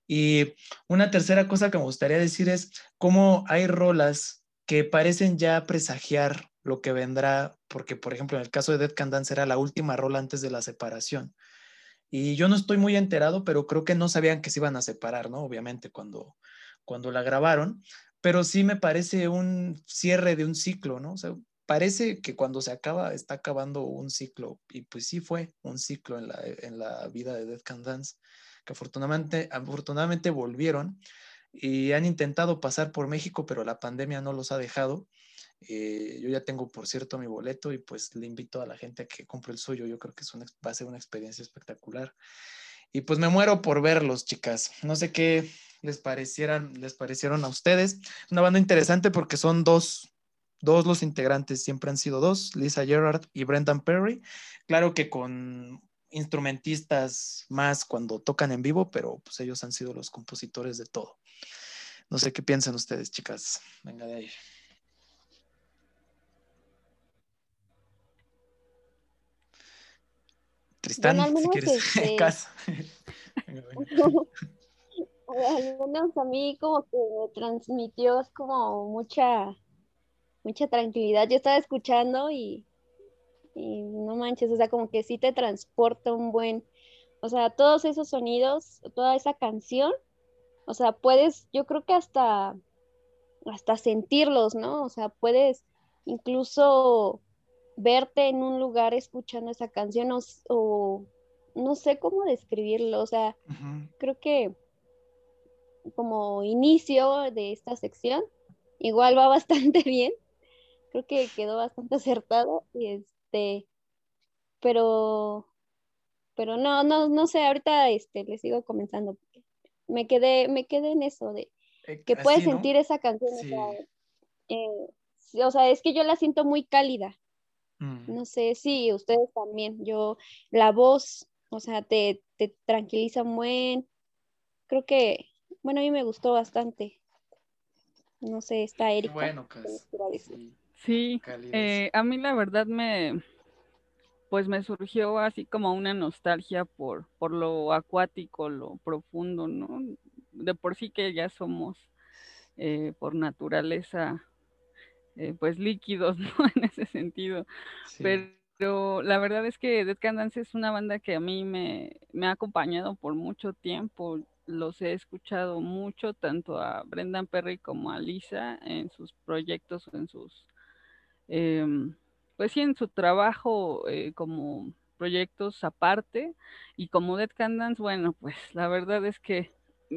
Y una tercera cosa que me gustaría decir es cómo hay rolas que parecen ya presagiar lo que vendrá, porque por ejemplo en el caso de Dead Can Dance era la última rola antes de la separación. Y yo no estoy muy enterado, pero creo que no sabían que se iban a separar, ¿no? Obviamente cuando, cuando la grabaron, pero sí me parece un cierre de un ciclo, ¿no? O sea, parece que cuando se acaba, está acabando un ciclo, y pues sí fue un ciclo en la, en la vida de Dead Can Dance que afortunadamente, afortunadamente volvieron y han intentado pasar por México, pero la pandemia no los ha dejado. Eh, yo ya tengo, por cierto, mi boleto y pues le invito a la gente a que compre el suyo. Yo creo que es una, va a ser una experiencia espectacular. Y pues me muero por verlos, chicas. No sé qué les parecieran, les parecieron a ustedes. Una banda interesante porque son dos, dos los integrantes, siempre han sido dos, Lisa Gerard y Brendan Perry. Claro que con instrumentistas más cuando tocan en vivo, pero pues ellos han sido los compositores de todo. No sé qué piensan ustedes, chicas. Venga de ahí. Tristán, si quieres, este... casa. al menos a mí como que me transmitió como mucha, mucha tranquilidad. Yo estaba escuchando y y no manches, o sea, como que sí te transporta un buen, o sea, todos esos sonidos, toda esa canción, o sea, puedes, yo creo que hasta, hasta sentirlos, ¿no? O sea, puedes incluso verte en un lugar escuchando esa canción o, no sé cómo describirlo, o sea, creo que como inicio de esta sección, igual va bastante bien, creo que quedó bastante acertado y es este, pero, pero no, no, no sé, ahorita este, le sigo comenzando. Me quedé, me quedé en eso de eh, que puedes sentir esa canción. Eh, o, sea, es que yo la siento muy cálida. Mm. No sé si ustedes también. Yo, la voz, o sea, te, te tranquiliza muy. Creo que, bueno, a mí me gustó bastante. No sé, está Erika. Sí, eh, a mí la verdad me, pues me surgió así como una nostalgia por, por lo acuático, lo profundo, ¿no? De por sí que ya somos eh, por naturaleza eh, pues líquidos, ¿no? En ese sentido. Pero la verdad es que Dead Can Dance es una banda que a mí me, me ha acompañado por mucho tiempo. Los he escuchado mucho, tanto a Brendan Perry como a Lisa en sus proyectos en sus, em, pues sí, en su trabajo eh, como proyectos aparte. Y como Dead Can Dance, bueno, pues la verdad es que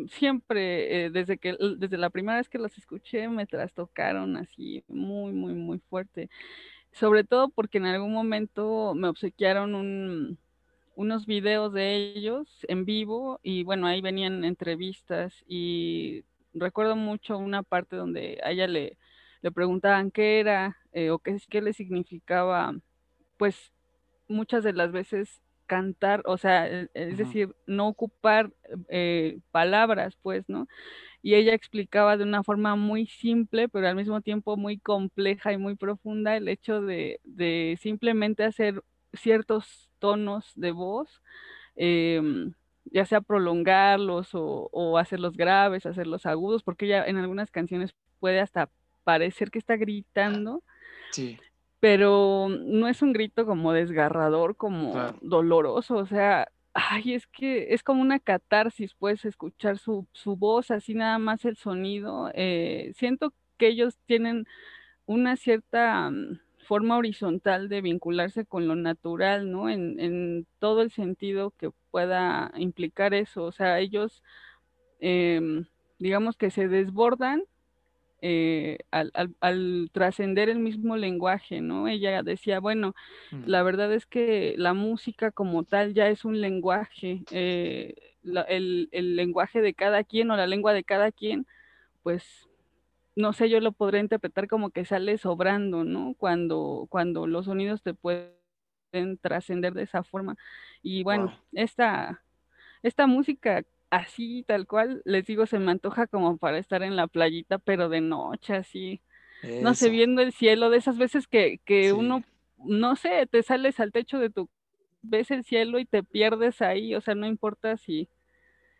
siempre, eh, desde que, desde la primera vez que los escuché, me trastocaron así muy, muy, muy fuerte. Sobre todo porque en algún momento me obsequiaron unos videos de ellos en vivo y bueno, ahí venían entrevistas y recuerdo mucho una parte donde ella le, le preguntaban qué era eh, o qué, qué le significaba, pues muchas de las veces cantar, o sea, e, es decir, no ocupar eh, palabras, pues, ¿no? Y ella explicaba de una forma muy simple, pero al mismo tiempo muy compleja y muy profunda el hecho de, simplemente hacer ciertos tonos de voz, em, ya sea prolongarlos o, o hacerlos graves, hacerlos agudos, porque ella en algunas canciones puede hasta parecer que está gritando. Sí pero no es un grito como desgarrador, como doloroso, o sea, ay, es que es como una catarsis, puedes escuchar su, su voz, así nada más el sonido. Eh, siento que ellos tienen una cierta mm, forma horizontal de vincularse con lo natural, ¿no? En, en todo el sentido que pueda implicar eso, o sea, ellos, em, digamos que se desbordan eh, al, trascender el mismo lenguaje, ¿no? Ella decía, bueno, mm. la verdad es que la música como tal ya es un lenguaje, eh, el, lenguaje de cada quien o la lengua de cada quien, pues no sé, yo lo podría interpretar como que sale sobrando, ¿no? Cuando, cuando los sonidos te pueden trascender de esa forma. Y bueno, esta, esta música así, tal cual, les digo, se me antoja como para estar en la playita, pero de noche, así. No sé, viendo el cielo, de esas veces que, que uno, no sé, te sales al techo de tu, ves el cielo y te pierdes ahí, o sea, no importa si,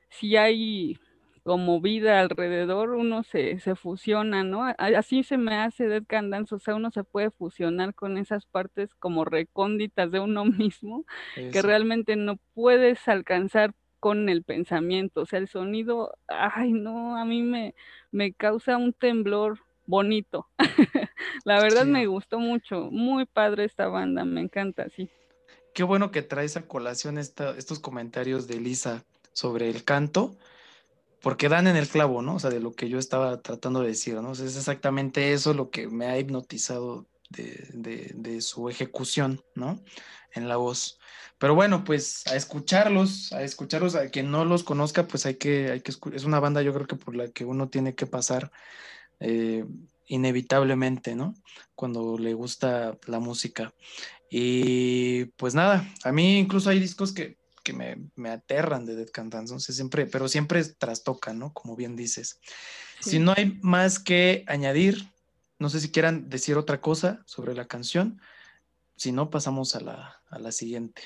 si hay como vida alrededor, uno se, se fusiona, ¿no? Así se me hace Dead Can Dance, o sea, uno se puede fusionar con esas partes como recónditas de uno mismo, que realmente no puedes alcanzar con el pensamiento, o sea, el sonido, ay, no, a mí me, me causa un temblor bonito. La verdad me gustó mucho, muy padre esta banda, me encanta, sí. Qué bueno que traes a colación estos comentarios de Lisa sobre el canto, porque dan en el clavo, ¿no? O sea, de lo que yo estaba tratando de decir, ¿no? es exactamente eso lo que me ha hipnotizado de, de su ejecución, ¿no? En la voz. Pero bueno, pues a escucharlos, a escucharlos, a quien no los conozca, pues hay que, hay que es una banda yo creo que por la que uno tiene que pasar eh, inevitablemente, ¿no? Cuando le gusta la música. Y pues nada, a mí incluso hay discos que, me, aterran de Dead Cantants, no siempre, pero siempre trastocan, ¿no? Como bien dices. Si no hay más que añadir, no sé si quieran decir otra cosa sobre la canción, si no, pasamos a la, a la siguiente.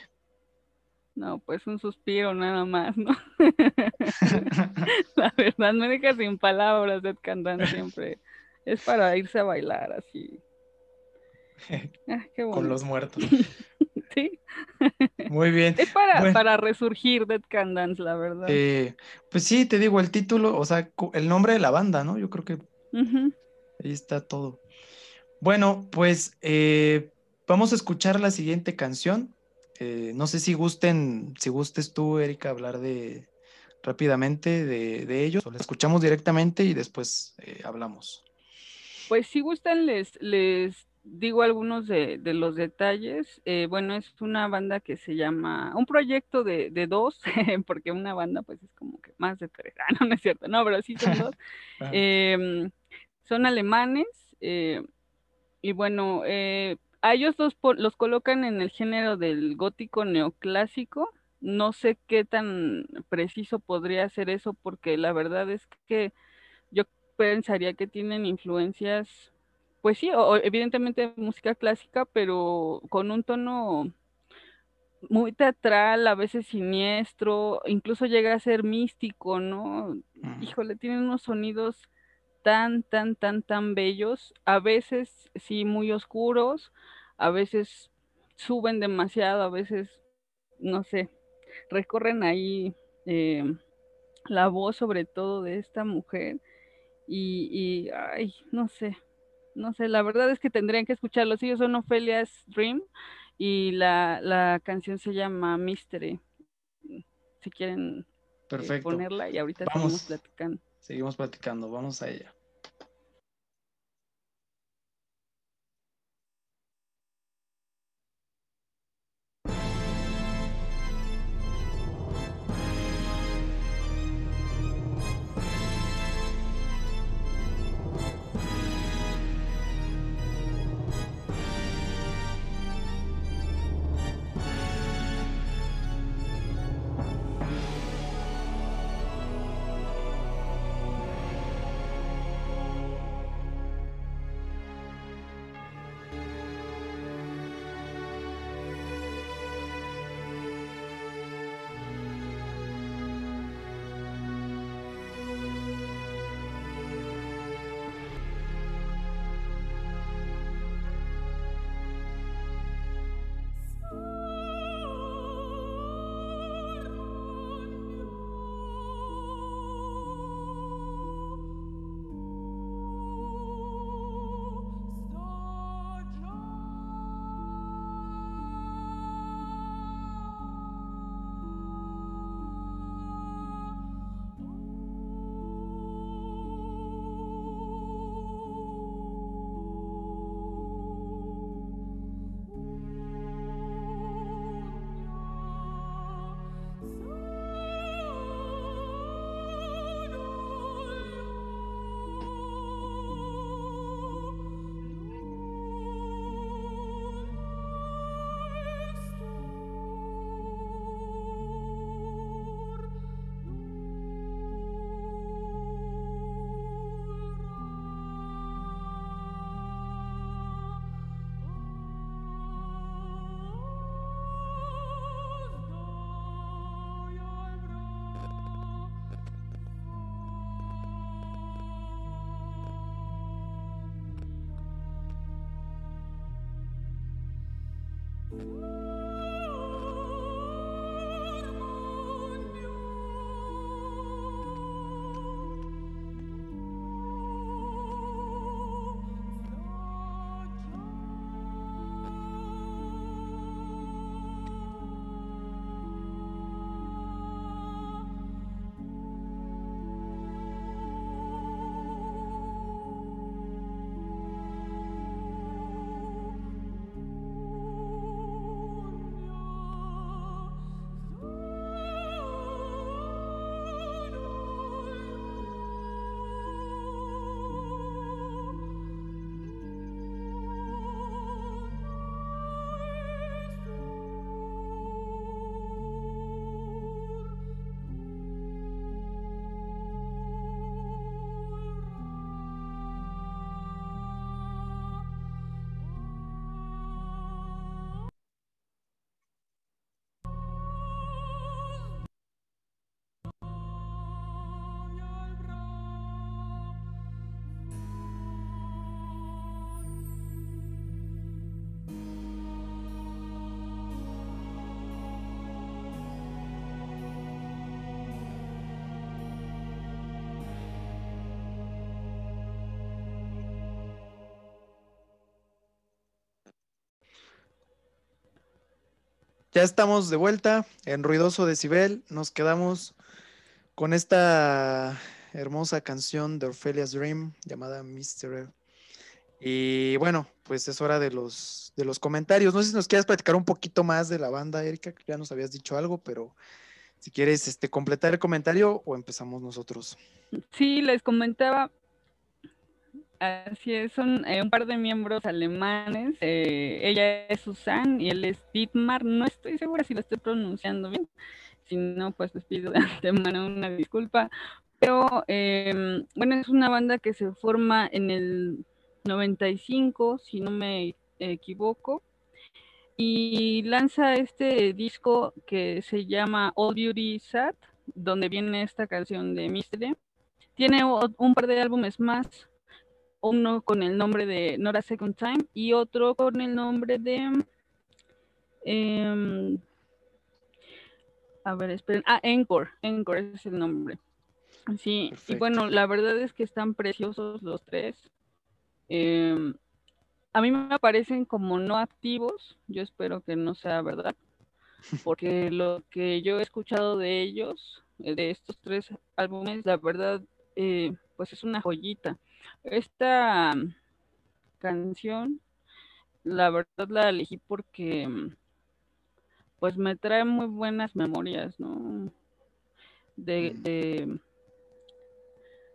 No, pues un suspiro nada más, ¿no? la verdad me deja sin palabras Dead Candan siempre. Es para irse a bailar así. Ah, Con los muertos. sí. Muy bien. Es para, para resurgir Dead Can Dance, la verdad. pues sí, te digo, el título, o sea, el nombre de la banda, ¿no? Yo creo que ahí está todo. Bueno, pues eh, vamos a escuchar la siguiente canción. Eh, no sé si gusten, si gustes tú, Erika, hablar de rápidamente de, ellos, o la escuchamos directamente y después eh, hablamos. Pues si gustan, les, les digo algunos de, los detalles. Eh, bueno, es una banda que se llama, un proyecto de, dos, porque una banda pues es como que más de tres, ah, no, no es cierto, no, pero sí son dos. Em, son alemanes y bueno, a ellos los, los colocan en el género del gótico neoclásico. No sé qué tan preciso podría ser eso, porque la verdad es que yo pensaría que tienen influencias, pues sí, o, evidentemente música clásica, pero con un tono muy teatral, a veces siniestro, incluso llega a ser místico, ¿no? Híjole, tiene unos sonidos tan, tan, tan, tan bellos, a veces sí muy oscuros, a veces suben demasiado, a veces, no sé, recorren ahí eh, la voz sobre todo de esta mujer y, y, ay, no sé, no sé, la verdad es que tendrían que escucharlos, ellos son Ophelia's Dream y la, la canción se llama Mystery, si quieren eh, ponerla y ahorita seguimos platicando. Seguimos platicando, vamos a ella. Ya estamos de vuelta en Ruidoso Decibel. Nos quedamos con esta hermosa canción de Ophelia's Dream llamada Mystery. Y bueno, pues es hora de los, de los comentarios. No sé si nos quieres platicar un poquito más de la banda, Erika, que ya nos habías dicho algo, pero si quieres este, completar el comentario o empezamos nosotros. Sí, les comentaba Así es, son eh, un par de miembros alemanes. Eh, ella es Susan y él es Dietmar. No estoy segura si lo estoy pronunciando bien. Si no, pues les pido de antemano una disculpa. Pero em, bueno, es una banda que se forma en el 95, si no me equivoco. y lanza este disco que se llama All Beauty Sad, donde viene esta canción de Mystery. Tiene un par de álbumes más, uno con el nombre de Nora Second Time y otro con el nombre de... Em, a ver, esperen. Ah, Encore. Encore es el nombre. Sí, y bueno, la verdad es que están preciosos los tres. Em, a mí me parecen como no activos, yo espero que no sea verdad, porque lo que yo he escuchado de ellos, eh, de estos tres álbumes, la verdad, eh, pues es una joyita. Esta canción, la verdad la elegí porque pues me trae muy buenas memorias, ¿no? De, mm. de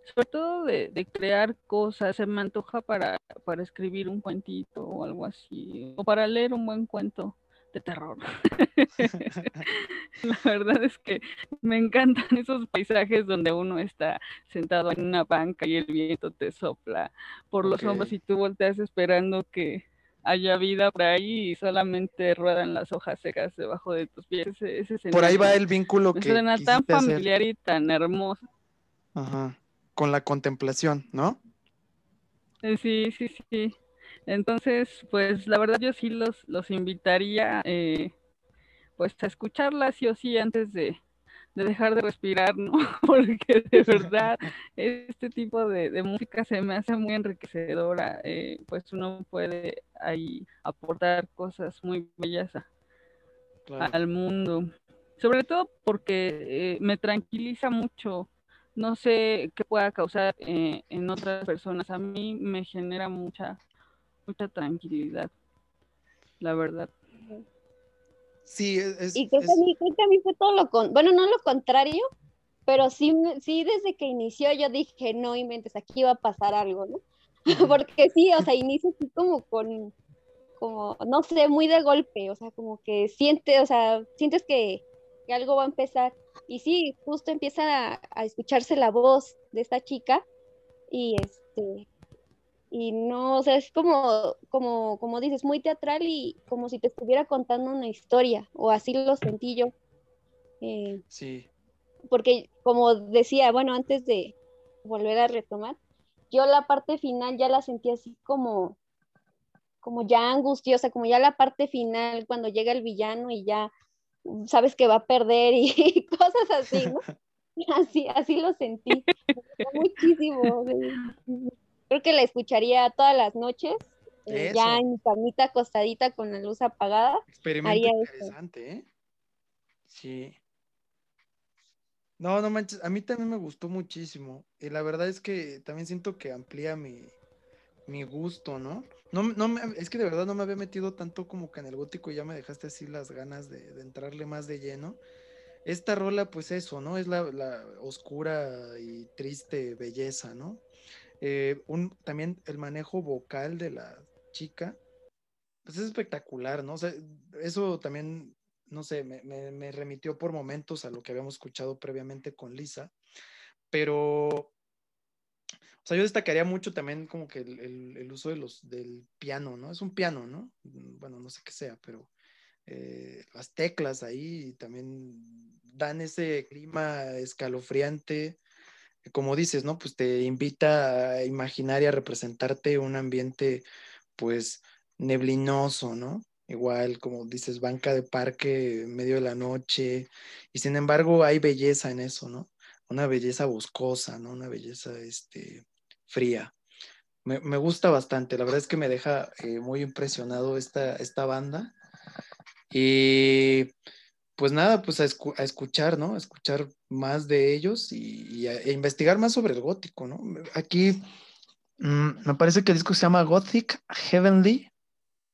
sobre todo de, crear cosas, se me antoja para, para escribir un cuentito o algo así, o para leer un buen cuento de terror. La verdad es que me encantan esos paisajes donde uno está sentado en una banca y el viento te sopla por los hombros y tú volteas esperando que haya vida por ahí y solamente ruedan las hojas secas debajo de tus pies. por ahí va el vínculo que suena tan familiar y tan hermoso. Ajá con la contemplación, ¿no? Eh, sí, sí, sí. Entonces, pues la verdad yo sí los, los invitaría eh, pues a escucharla sí o sí antes de, dejar de respirar, ¿no? Porque de verdad este tipo de, música se me hace muy enriquecedora, eh, pues uno puede ahí aportar cosas muy bellas al mundo, sobre todo porque me tranquiliza mucho no sé qué pueda causar eh, en otras personas. A mí me genera mucha, mucha tranquilidad, la verdad. Sí, es, y creo, Que a mí, que a mí fue todo lo con, bueno, no lo contrario, pero sí, sí desde que inició yo dije, no inventes, aquí va a pasar algo, ¿no? Porque sí, o sea, inicia así como con, como, no sé, muy de golpe, o sea, como que siente, o sea, sientes que, que algo va a empezar y sí, justo empieza a, escucharse la voz de esta chica y este y no, o sea, es como, como, como dices, muy teatral y como si te estuviera contando una historia, o así lo sentí yo. Eh, sí. Porque, como decía, bueno, antes de volver a retomar, yo la parte final ya la sentí así como, como ya angustiosa, como ya la parte final, cuando llega el villano y ya sabes que va a perder y, cosas así, ¿no? Así, así lo sentí. Muchísimo. Creo que la escucharía todas las noches, eh, ya en mi camita acostadita con la luz apagada. Experimento interesante, ¿eh? Sí. No, no manches, a mí también me gustó muchísimo. Y la verdad es que también siento que amplía mi, mi gusto, ¿no? No, no es que de verdad no me había metido tanto como que en el gótico y ya me dejaste así las ganas de, entrarle más de lleno. Esta rola, pues eso, ¿no? Es la, oscura y triste belleza, ¿no? Eh, un, también el manejo vocal de la chica, pues es espectacular, ¿no? Eso también, no sé, me, remitió por momentos a lo que habíamos escuchado previamente con Lisa, pero o sea, yo destacaría mucho también como que el, uso de los, del piano, ¿no? Es un piano, ¿no? Bueno, no sé qué sea, pero eh, las teclas ahí también dan ese clima escalofriante. Como dices, ¿no? Pues te invita a imaginar y a representarte un ambiente, pues, neblinoso, ¿no? Igual, como dices, banca de parque medio de la noche. Y sin embargo, hay belleza en eso, ¿no? Una belleza boscosa, ¿no? Una belleza, este, fría. Me, gusta bastante, la verdad es que me deja eh, muy impresionado esta, esta banda. Y pues nada, pues a, escuchar, ¿no? A escuchar más de ellos y, a, investigar más sobre el gótico, ¿no? Aquí mm, me parece que el disco se llama Gothic Heavenly,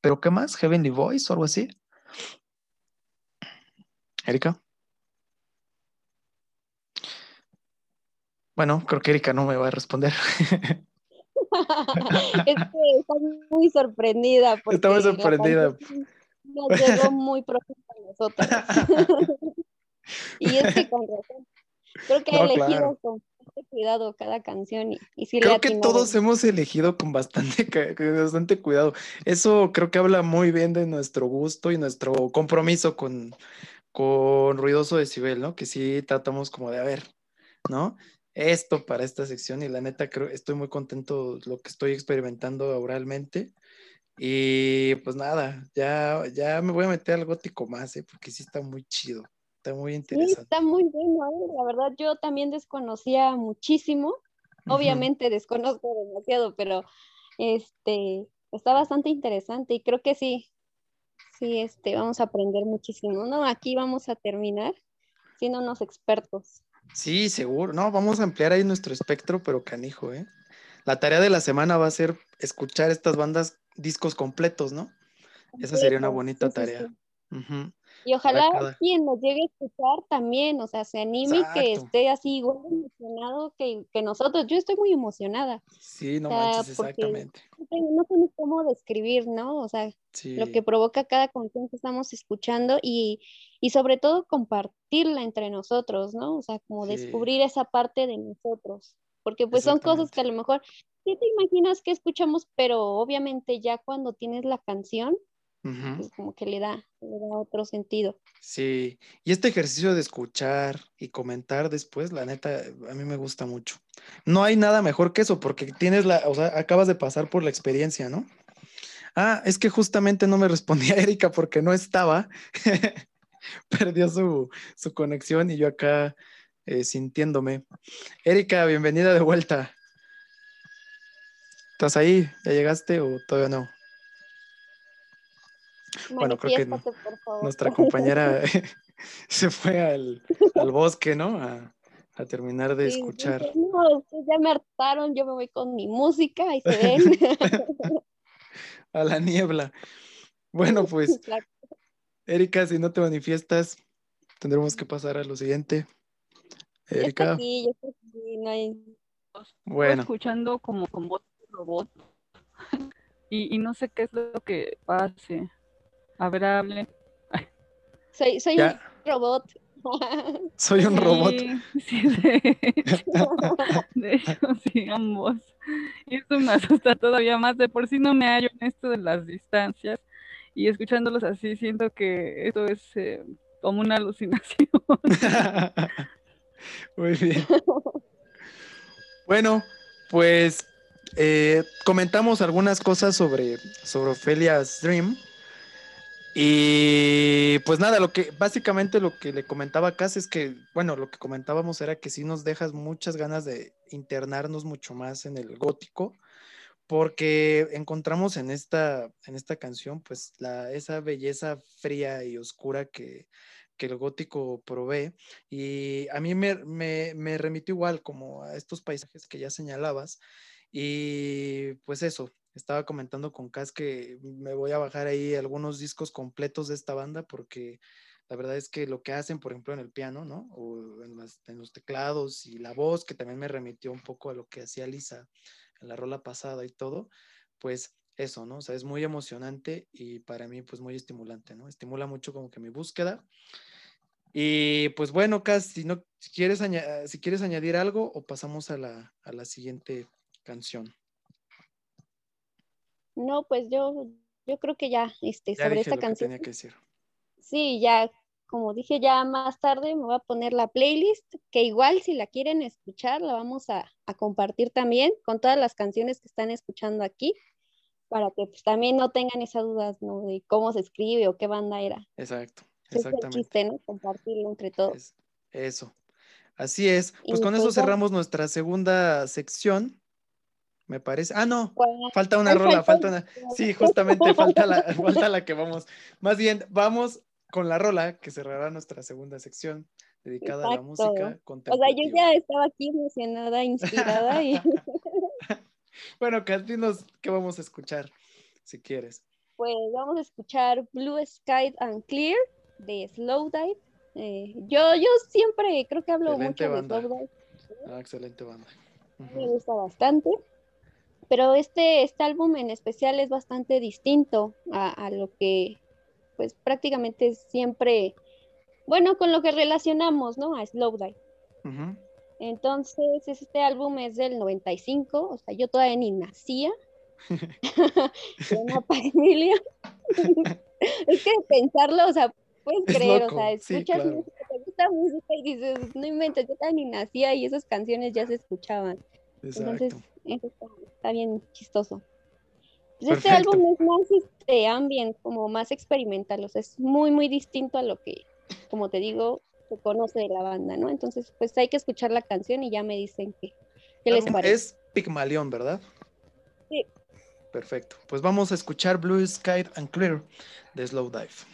pero ¿qué más? Heavenly Voice o algo así. Erika. Bueno, creo que Erika no me va a responder. es que está muy sorprendida. Está muy sorprendida. Nos llegó muy pronto a nosotros. y es que con razón. Creo que he elegido con cuidado cada canción y, Creo que todos hemos elegido con bastante, bastante cuidado. Eso creo que habla muy bien de nuestro gusto y nuestro compromiso con, con Ruidoso Decibel, ¿no? Que sí tratamos como de, a ver, ¿no? Esto para esta sección y la neta creo, estoy muy contento lo que estoy experimentando oralmente. Y pues nada, ya, ya me voy a meter al gótico más, ¿eh? porque sí está muy chido. Está muy interesante. Sí, está muy bueno, ¿eh? la verdad yo también desconocía muchísimo, obviamente desconozco demasiado, pero este está bastante interesante y creo que sí, sí, este, vamos a aprender muchísimo, ¿no? Aquí vamos a terminar siendo unos expertos. Sí, seguro, no, vamos a ampliar ahí nuestro espectro, pero canijo, ¿eh? La tarea de la semana va a ser escuchar estas bandas, discos completos, ¿no? Esa sería una bonita tarea. Y ojalá quien nos llegue a escuchar también, o sea, se anime y que esté así igual emocionado que, nosotros. Yo estoy muy emocionada. Sí, no manches, exactamente. No sé cómo describir, ¿no? O sea, lo que provoca cada canción que estamos escuchando y, sobre todo compartirla entre nosotros, ¿no? O sea, como descubrir esa parte de nosotros. Porque pues son cosas que a lo mejor sí te imaginas que escuchamos, pero obviamente ya cuando tienes la canción, pues como que le da, le da otro sentido. Sí, y este ejercicio de escuchar y comentar después, la neta, a mí me gusta mucho. No hay nada mejor que eso, porque tienes la, o sea, acabas de pasar por la experiencia, ¿no? Ah, es que justamente no me respondía Erika porque no estaba. Perdió su, su, conexión y yo acá eh, sintiéndome. Erika, bienvenida de vuelta. ¿Estás ahí? ¿Ya llegaste o todavía no? Bueno, creo que nuestra compañera se fue al, bosque, ¿no? A, terminar de escuchar. no, ya me hartaron, yo me voy con mi música y se ven. a la niebla. Bueno, pues, Erika, si no te manifiestas, tendremos que pasar a lo siguiente. Erika. Sí, yo no hay... Bueno. Estoy escuchando como con voz de robot y, y no sé qué es lo que pase. A ver, hable. Soy, soy un robot. Soy un robot. Sí, de, hecho, sí, ambos. Y esto me asusta todavía más. De por sí no me hallo en esto de las distancias. Y escuchándolos así, siento que esto es eh, como una alucinación. Muy bien. Bueno, pues eh, comentamos algunas cosas sobre, sobre Dream. Y pues nada, lo que básicamente lo que le comentaba acá es que, bueno, lo que comentábamos era que sí nos dejas muchas ganas de internarnos mucho más en el gótico, porque encontramos en esta, en esta canción pues la, esa belleza fría y oscura que, que el gótico provee. Y a mí me, me, me remitió igual como a estos paisajes que ya señalabas. Y pues eso, estaba comentando con Cas que me voy a bajar ahí algunos discos completos de esta banda porque la verdad es que lo que hacen, por ejemplo, en el piano, ¿no? O en, los teclados y la voz, que también me remitió un poco a lo que hacía Lisa en la rola pasada y todo, pues eso, ¿no? O sea, es muy emocionante y para mí, pues muy estimulante, ¿no? Estimula mucho como que mi búsqueda. Y pues bueno, Cas, si, no, si, quieres, si quieres añadir algo o pasamos a la, a la siguiente canción. No, pues yo, yo creo que ya, este, sobre esta canción. tenía que decir. Sí, ya, como dije ya más tarde, me voy a poner la playlist, que igual si la quieren escuchar, la vamos a, compartir también con todas las canciones que están escuchando aquí, para que pues, también no tengan esas dudas, ¿no? De cómo se escribe o qué banda era. Exacto, exactamente. Es chiste, ¿no? Compartirlo entre todos. eso. Así es. Pues con eso pues cerramos nuestra segunda sección me parece. Ah, no, falta una rola, falta una. Sí, justamente falta la, falta la que vamos. Más bien, vamos con la rola que cerrará nuestra segunda sección dedicada a la música O sea, yo ya estaba aquí emocionada, inspirada y. bueno, Catinos, ¿qué vamos a escuchar? Si quieres. Pues vamos a escuchar Blue Sky and Clear de Slow Dive. Eh, yo, yo siempre creo que hablo mucho de Slow Dive. Ah, excelente banda. Me gusta bastante pero este, este álbum en especial es bastante distinto a, lo que pues prácticamente siempre, bueno, con lo que relacionamos, ¿no? A Slowdive. Entonces, este álbum es del 95, o sea, yo todavía ni nacía. una familia. es que pensarlo, o sea, puedes creer, o sea, escuchas música, te gusta música y dices, no inventes, yo todavía ni nacía y esas canciones ya se escuchaban. Entonces, eso está, bien chistoso. Pues este álbum es más este, ambient, como más experimental, o sea, es muy, muy distinto a lo que, como te digo, conoce de la banda, ¿no? Entonces, pues hay que escuchar la canción y ya me dicen que, qué les parece. Es Pigmalión, ¿verdad? Sí. Perfecto. Pues vamos a escuchar Blue Sky and Clear de Slow Dive.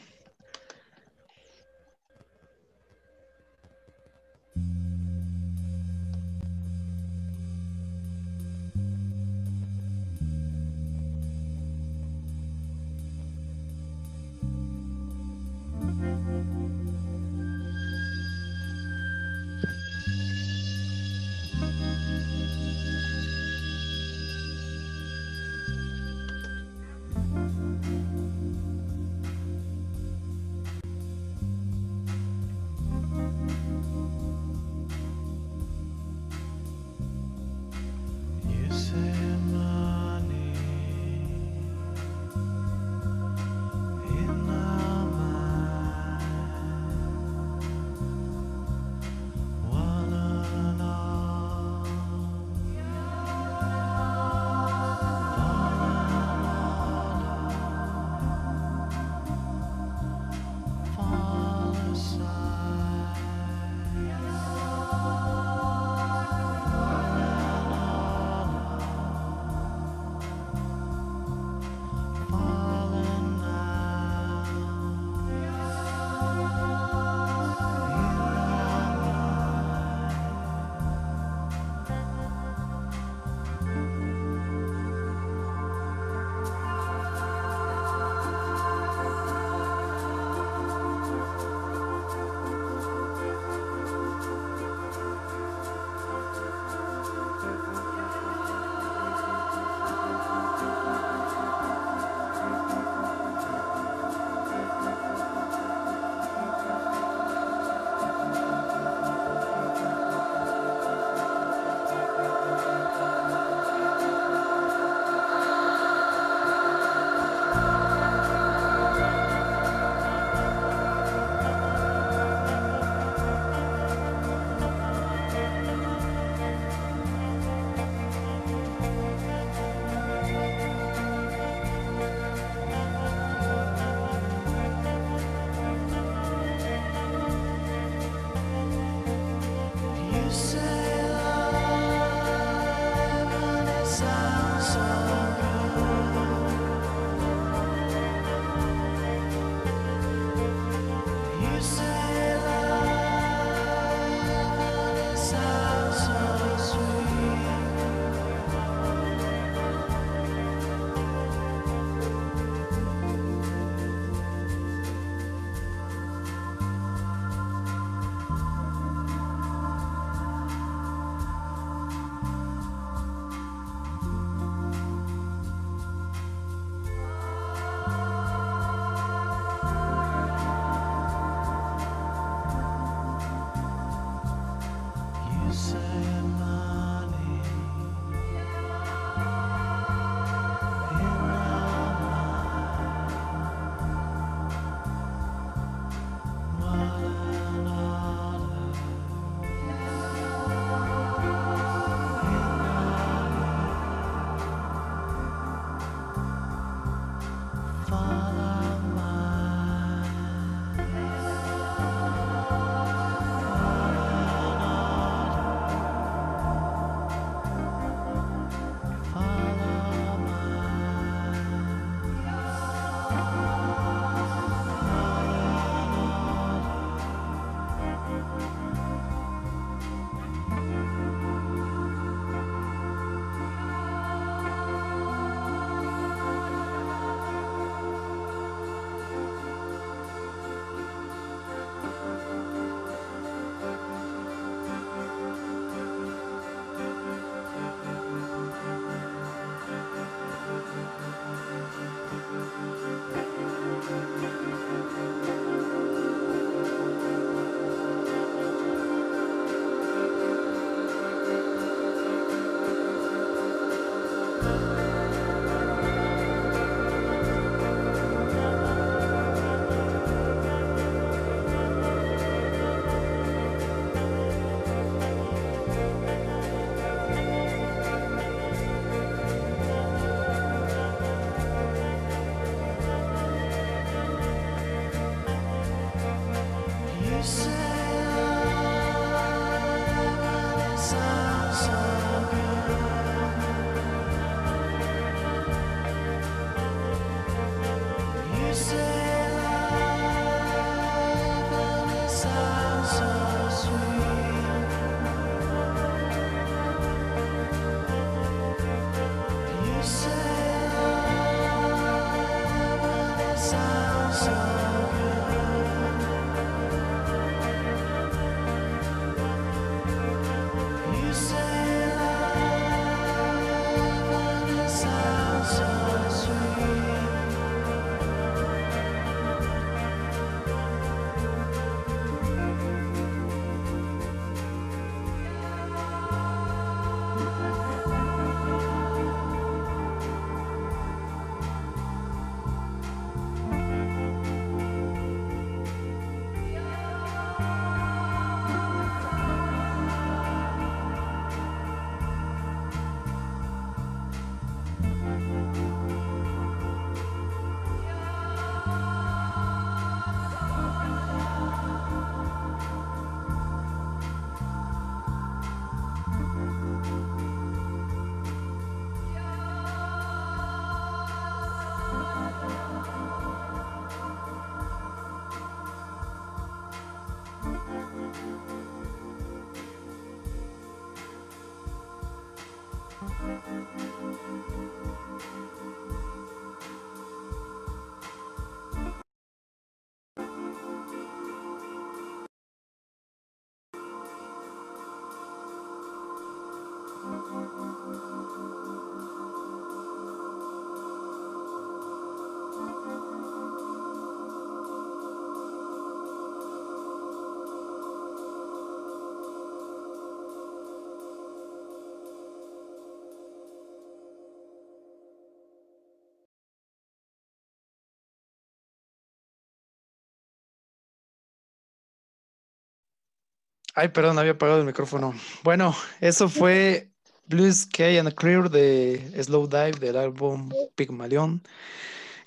Ay, perdón, había apagado el micrófono. Bueno, eso fue Blue Sky and Clear de Slow Dive del álbum Pygmalion.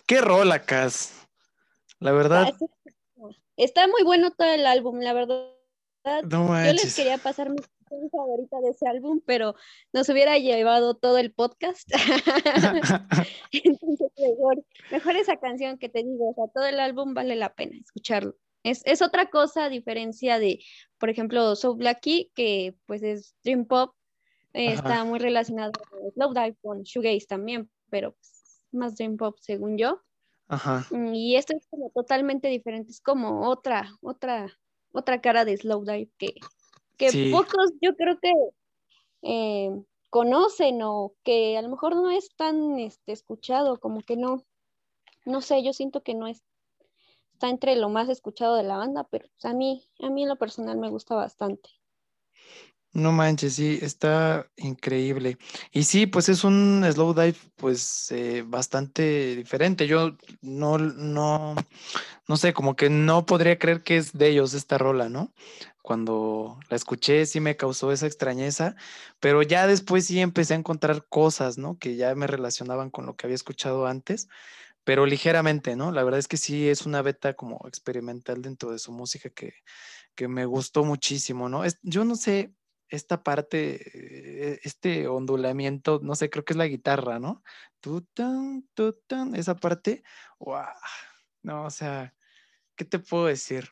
Qué rola, Cas. La verdad. Está muy bueno todo el álbum, la verdad. Yo les quería pasar mi favorita de ese álbum, pero nos hubiera llevado todo el podcast. Entonces, mejor, mejor, esa canción que te digo, o sea, todo el álbum vale la pena escucharlo. Es, es otra cosa a diferencia de, por ejemplo, So Blacky, que pues es Dream Pop, eh, está muy relacionado con Slow Dive, con Shoegaze también, pero pues, más Dream Pop según yo. Ajá. Mm, y esto es como totalmente diferente, es como otra, otra, otra cara de Slow Dive que, que pocos yo creo que eh, conocen o que a lo mejor no es tan este, escuchado, como que no, no sé, yo siento que no es, está entre lo más escuchado de la banda, pero pues, a mí, a mí en lo personal me gusta bastante. No manches, sí, está increíble. Y sí, pues es un slow dive, pues eh, bastante diferente. Yo no, no, no sé, como que no podría creer que es de ellos esta rola, ¿no? Cuando la escuché sí me causó esa extrañeza, pero ya después sí empecé a encontrar cosas, ¿no? Que ya me relacionaban con lo que había escuchado antes, pero ligeramente, ¿no? La verdad es que sí es una beta como experimental dentro de su música que, que me gustó muchísimo, ¿no? Es, yo no sé, esta parte, eh, este ondulamiento, no sé, creo que es la guitarra, ¿no? Tutan, tutan, esa parte, ¡guau! No, o sea, ¿qué te puedo decir?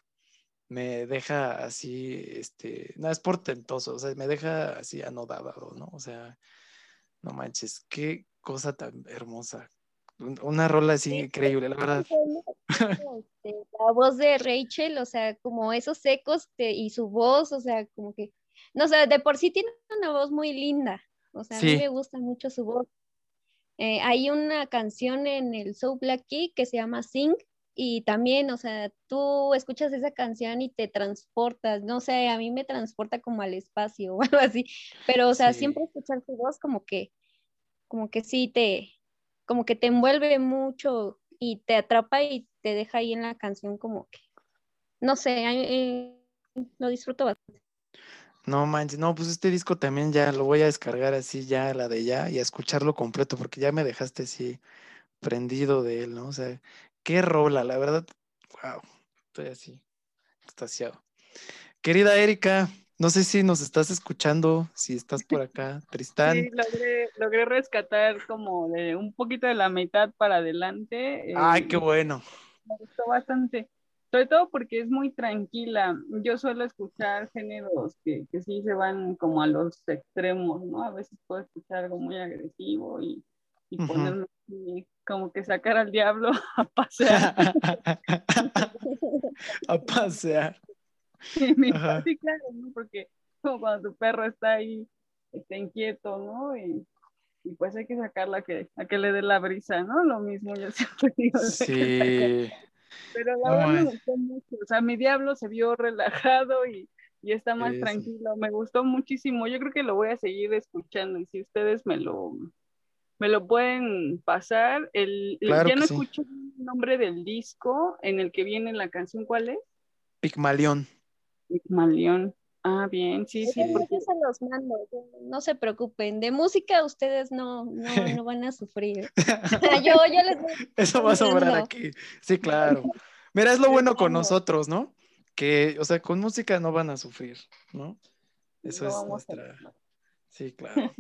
Me deja así, este, no es portentoso, o sea, me deja así anodado, ¿no? O sea, no manches, qué cosa tan hermosa. Una rola así increíble, la verdad. Este, la voz de Rachel, o sea, como esos ecos y su voz, o sea, como que no sé, de por sí tiene una voz muy linda, o sea, a mí me gusta mucho su voz. Eh, hay una canción en el Soul Black Key que se llama Sing y también, o sea, tú escuchas esa canción y te transportas, no sé, a mí me transporta como al espacio o algo así, pero, o sea, siempre escuchar su voz como que, como que sí te, como que te envuelve mucho y te atrapa y te deja ahí en la canción como que, no sé, eh, lo disfruto bastante. No manches, no, pues este disco también ya lo voy a descargar así ya, la de ya, y a escucharlo completo, porque ya me dejaste así prendido de él, ¿no? O sea, qué rola, la verdad, wow, estoy así, extasiado. Querida Erika, no sé si nos estás escuchando, si estás por acá, Tristán. Sí, logré, logré rescatar como de un poquito de la mitad para adelante. Ay, qué eh, bueno. Me gustó bastante sobre todo porque es muy tranquila. Yo suelo escuchar géneros que, que sí se van como a los extremos, ¿no? A veces puedo escuchar algo muy agresivo y, y ponerme como que sacar al diablo a pasear. a pasear. Sí, claro, ¿no? Porque como cuando tu perro está ahí, está inquieto, ¿no? Y, y pues hay que sacarla a que, a que le dé la brisa, ¿no? Lo mismo yo siempre digo. Sí. Pero la verdad me gustó mucho. O sea, mi diablo se vio relajado y, y está más tranquilo. Me gustó muchísimo. Yo creo que lo voy a seguir escuchando. Y si ustedes me lo, me lo pueden pasar. El, ya no escucho el nombre del disco en el que viene la canción. ¿Cuál es? Pigmalión. Pigmalión. Ah, bien, sí, sí. Porque... se los mando, no se preocupen. De música ustedes no, no, no van a sufrir. yo, yo les Eso va a sobrar aquí. Sí, claro. Mira, es lo bueno con nosotros, ¿no? Que, o sea, con música no van a sufrir, ¿no? Eso es nuestra. Sí, claro.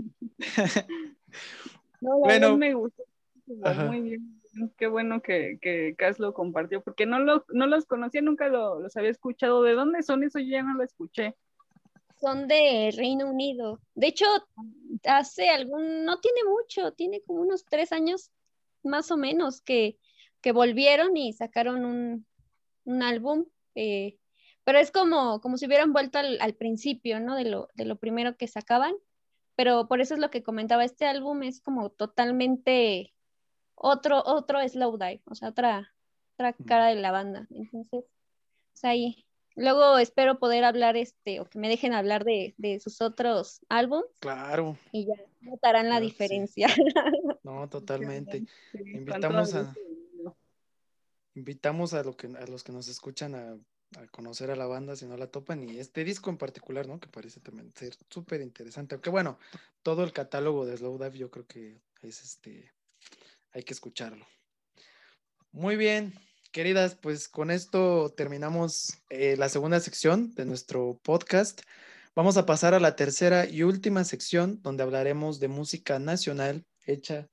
no, bueno, me gustó. Muy bien. Qué bueno que, que Cas lo compartió, porque no, lo, no los conocía, nunca lo, los había escuchado. ¿De dónde son eso? Yo ya no lo escuché son de Reino Unido. De hecho, hace algún, no tiene mucho, tiene como unos tres años más o menos que, que volvieron y sacaron un, un álbum. Eh, pero es como, como si hubieran vuelto al, al, principio, ¿no? De lo, de lo primero que sacaban. Pero por eso es lo que comentaba, este álbum es como totalmente otro, otro slow dive, o sea, otra, otra cara de la banda. Entonces, pues ahí, Luego espero poder hablar, este, o que me dejen hablar de, sus otros álbumes. Claro. Y ya notarán la diferencia. No, totalmente. invitamos a invitamos a, lo que, a los que nos escuchan a a conocer a la banda si no la topan y este disco en particular, ¿no? Que parece también ser súper interesante. Aunque bueno, todo el catálogo de Slowdive yo creo que es este, hay que escucharlo. Muy bien, queridas, pues con esto terminamos eh, la segunda sección de nuestro podcast. Vamos a pasar a la tercera y última sección donde hablaremos de música nacional hecha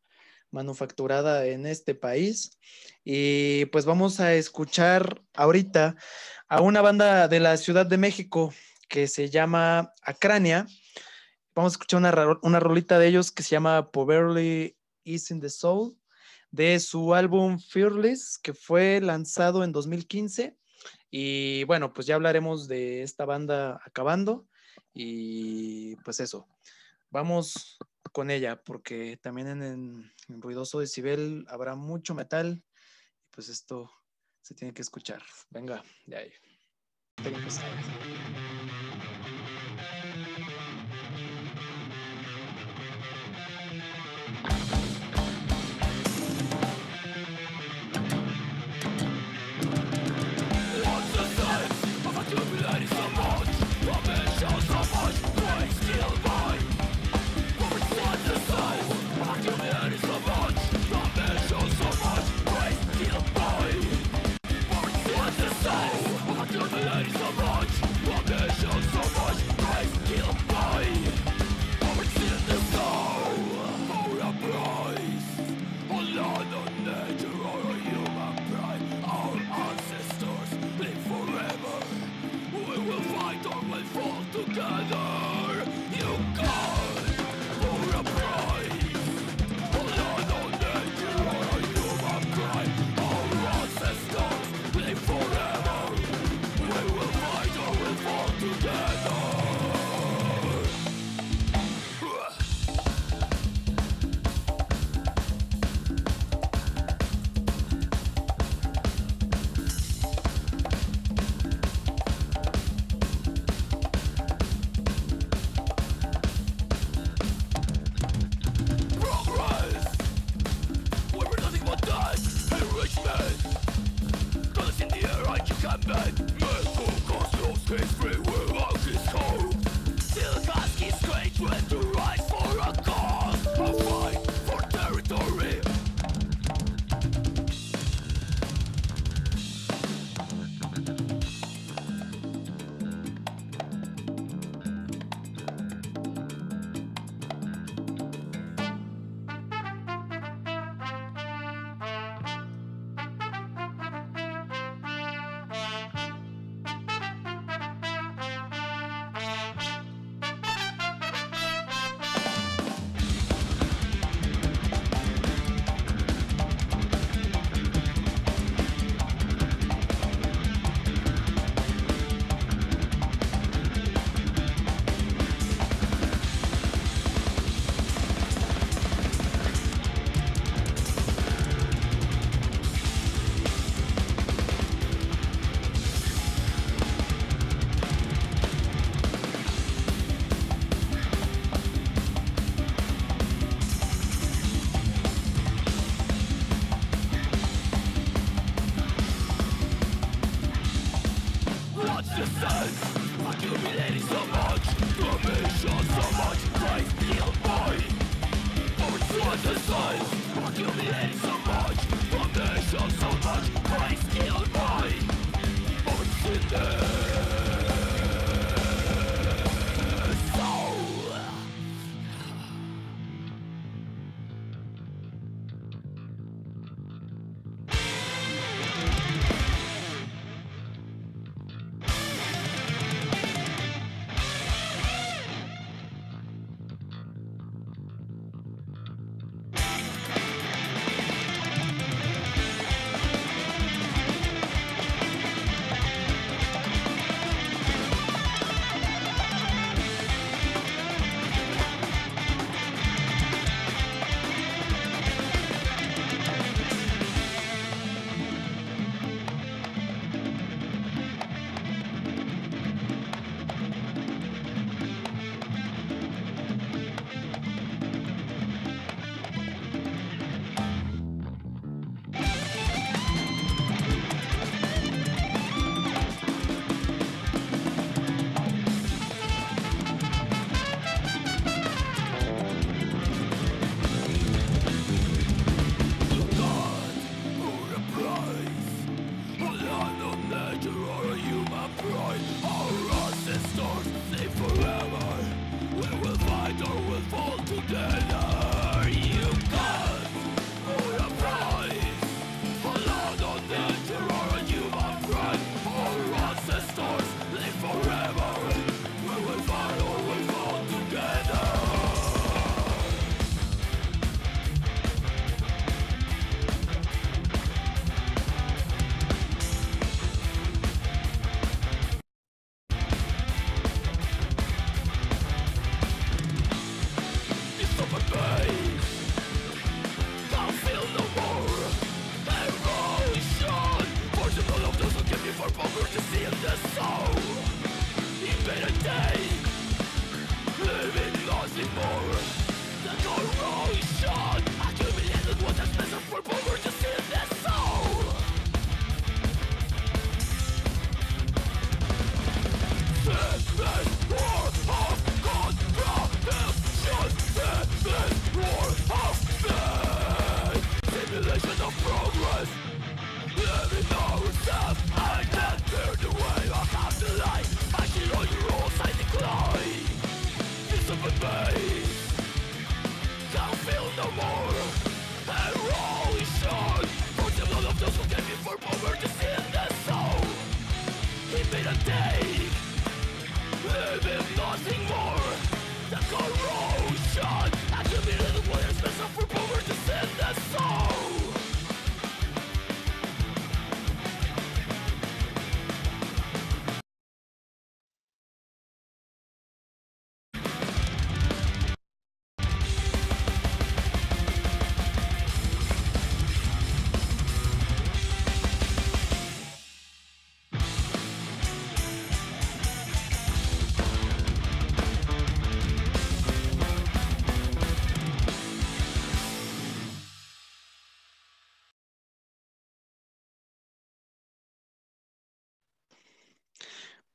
manufacturada en este país. Y pues vamos a escuchar ahorita a una banda de la Ciudad de México que se llama Acrania. Vamos a escuchar una, una rolita de ellos que se llama Poverty is in the Soul, de su álbum Fearless, que fue lanzado en 2015. Y bueno, pues ya hablaremos de esta banda acabando. Y pues eso, vamos con ella, porque también en, en Ruidoso Decibel habrá mucho metal. Y pues esto se tiene que escuchar. Venga, de ahí.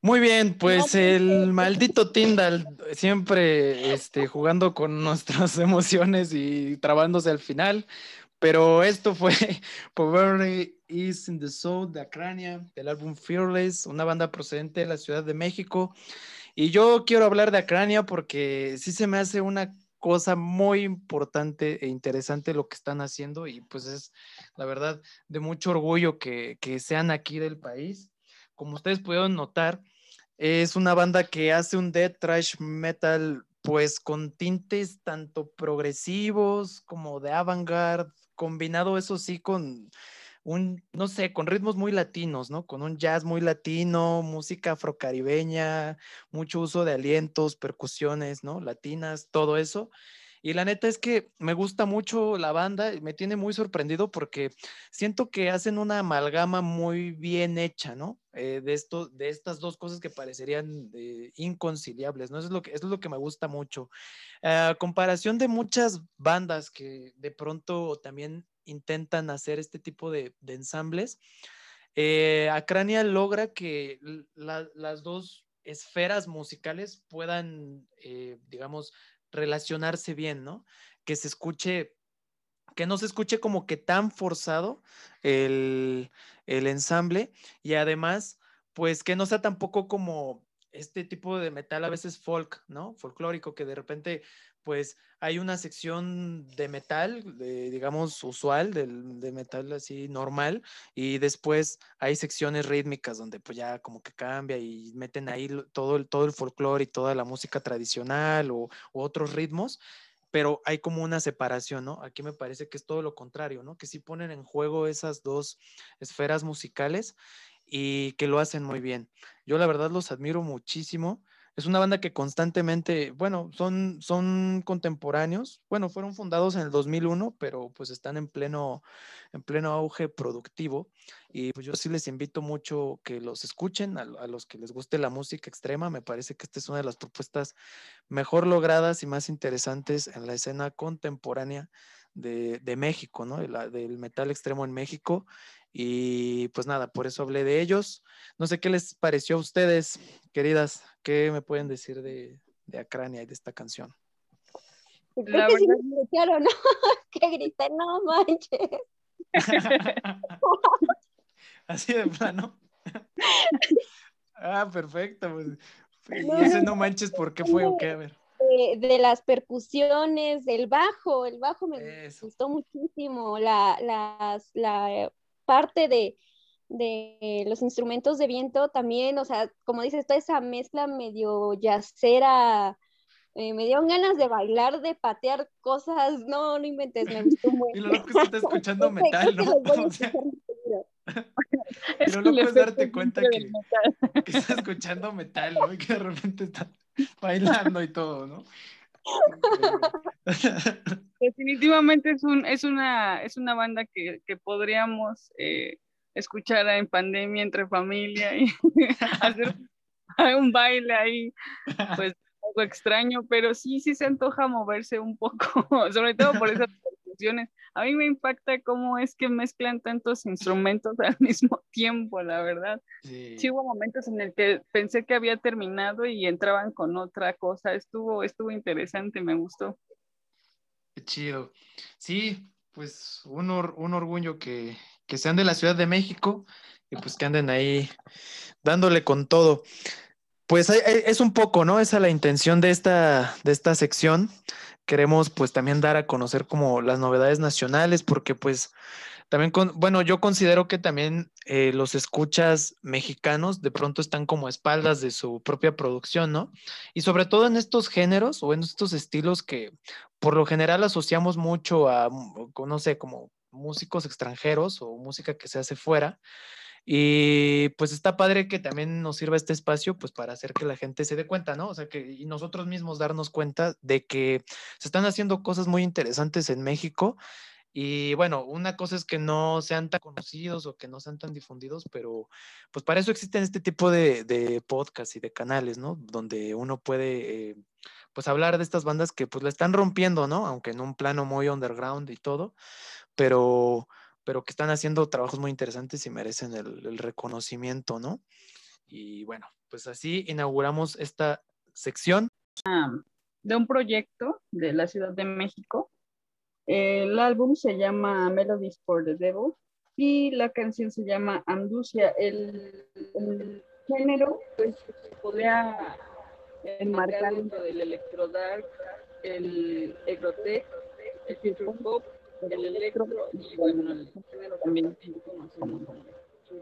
Muy bien, pues el maldito Tyndall siempre este, jugando con nuestras emociones y trabándose al final. Pero esto fue Poverty is in the Soul de Acrania, del álbum Fearless, una banda procedente de la Ciudad de México. Y yo quiero hablar de Acrania porque sí se me hace una cosa muy importante e interesante lo que están haciendo y pues es la verdad de mucho orgullo que, que sean aquí del país. Como ustedes pudieron notar, es una banda que hace un death trash metal pues con tintes tanto progresivos como de avant-garde, combinado eso sí con un, no sé, con ritmos muy latinos, ¿no? Con un jazz muy latino, música afrocaribeña, mucho uso de alientos, percusiones, ¿no? Latinas, todo eso. Y la neta es que me gusta mucho la banda, me tiene muy sorprendido porque siento que hacen una amalgama muy bien hecha, ¿no? Eh, de, esto, de estas dos cosas que parecerían eh, inconciliables, ¿no? Eso es, lo que, es lo que me gusta mucho. A comparación de muchas bandas que de pronto también intentan hacer este tipo de, ensambles, eh, Acrania logra que las dos esferas musicales puedan, digamos, relacionarse bien, ¿no? Que se escuche, que no se escuche como que tan forzado el, el ensamble y además, pues que no sea tampoco como este tipo de metal a veces folk, ¿no? Folclórico, que de repente, pues hay una sección de metal, de, digamos, usual, del, de metal así normal, y después hay secciones rítmicas donde pues ya como que cambia y meten ahí todo el, todo el folclore y toda la música tradicional o, o otros ritmos pero hay como una separación, ¿no? Aquí me parece que es todo lo contrario, ¿no? Que sí ponen en juego esas dos esferas musicales y que lo hacen muy bien. Yo la verdad los admiro muchísimo. Es una banda que constantemente, bueno, son, son contemporáneos. Bueno, fueron fundados en el 2001, pero pues están en pleno, en pleno auge productivo. Y pues yo sí les invito mucho que los escuchen, a, los que les guste la música extrema. Me parece que esta es una de las propuestas mejor logradas y más interesantes en la escena contemporánea de, de México, ¿no? del metal extremo en México. Y pues nada, por eso hablé de ellos. No sé qué les pareció a ustedes, queridas, qué me pueden decir de, de Acrania y de esta canción. Creo que verdad... sí me escucharon, ¿no? que grité, no manches. Así de plano. ah, perfecto. Pues, y ese no manches, ¿por qué fue o qué? A ver. De, de, las percusiones, del bajo, el bajo me Eso. gustó muchísimo, la, las, la parte de, de los instrumentos de viento también, o sea, como dices, toda esa mezcla medio yacera, eh, me dieron ganas de bailar, de patear cosas, no, no inventes, me gustó mucho. y lo loco es que está escuchando metal, ¿no? O sea, y lo loco es darte cuenta que, que, está escuchando metal, ¿no? Y que de repente está bailando y todo, ¿no? Definitivamente es, un, es, una, es una banda que, que podríamos eh, escuchar en pandemia entre familia y hacer un baile ahí, pues algo extraño, pero sí, sí se antoja moverse un poco, sobre todo por esas A mí me impacta cómo es que mezclan tantos instrumentos al mismo tiempo, la verdad. Sí. sí. hubo momentos en el que pensé que había terminado y entraban con otra cosa. Estuvo, estuvo interesante, me gustó. Qué chido. Sí, pues un, or, un orgullo que, que sean de la Ciudad de México y pues que anden ahí dándole con todo. Pues es un poco, ¿no? Esa es la intención de esta, de esta sección. Queremos pues también dar a conocer como las novedades nacionales, porque pues también, bueno, yo considero que también eh, los escuchas mexicanos de pronto están como a espaldas de su propia producción, ¿no? Y sobre todo en estos géneros o en estos estilos que por lo general asociamos mucho a, no sé, como músicos extranjeros o música que se hace fuera. Y pues está padre que también nos sirva este espacio pues para hacer que la gente se dé cuenta, ¿no? O sea, que y nosotros mismos darnos cuenta de que se están haciendo cosas muy interesantes en México. Y bueno, una cosa es que no sean tan conocidos o que no sean tan difundidos, pero pues para eso existen este tipo de, de podcasts y de canales, ¿no? Donde uno puede eh, pues hablar de estas bandas que pues la están rompiendo, ¿no? Aunque en un plano muy underground y todo, pero pero que están haciendo trabajos muy interesantes y merecen el, reconocimiento, ¿no? Y bueno, pues así inauguramos esta sección. de un proyecto de la Ciudad de México. El álbum se llama Melodies for the Devil y la canción se llama Anducia. El, género pues, podría enmarcar dentro del electrodark, el egrotech, el hip el electro y bueno, el género también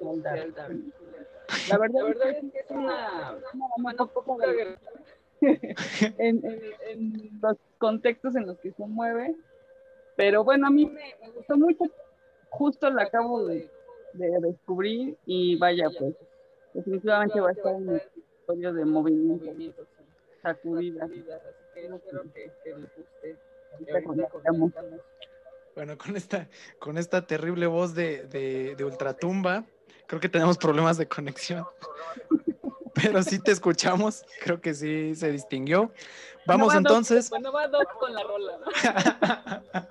la verdad, la verdad es que es una, una poco en, en, en, los contextos en los que se mueve. Pero bueno, a mí me, gustó mucho. Justo la acabo de, de, descubrir y vaya, pues, definitivamente va a estar en el episodio de movimiento, sacudida. Bueno, con esta, con esta terrible voz de, de, de Ultratumba, Creo que tenemos problemas de conexión. Pero sí te escuchamos. Creo que sí se distinguió. Vamos entonces. Bueno, va con la rola.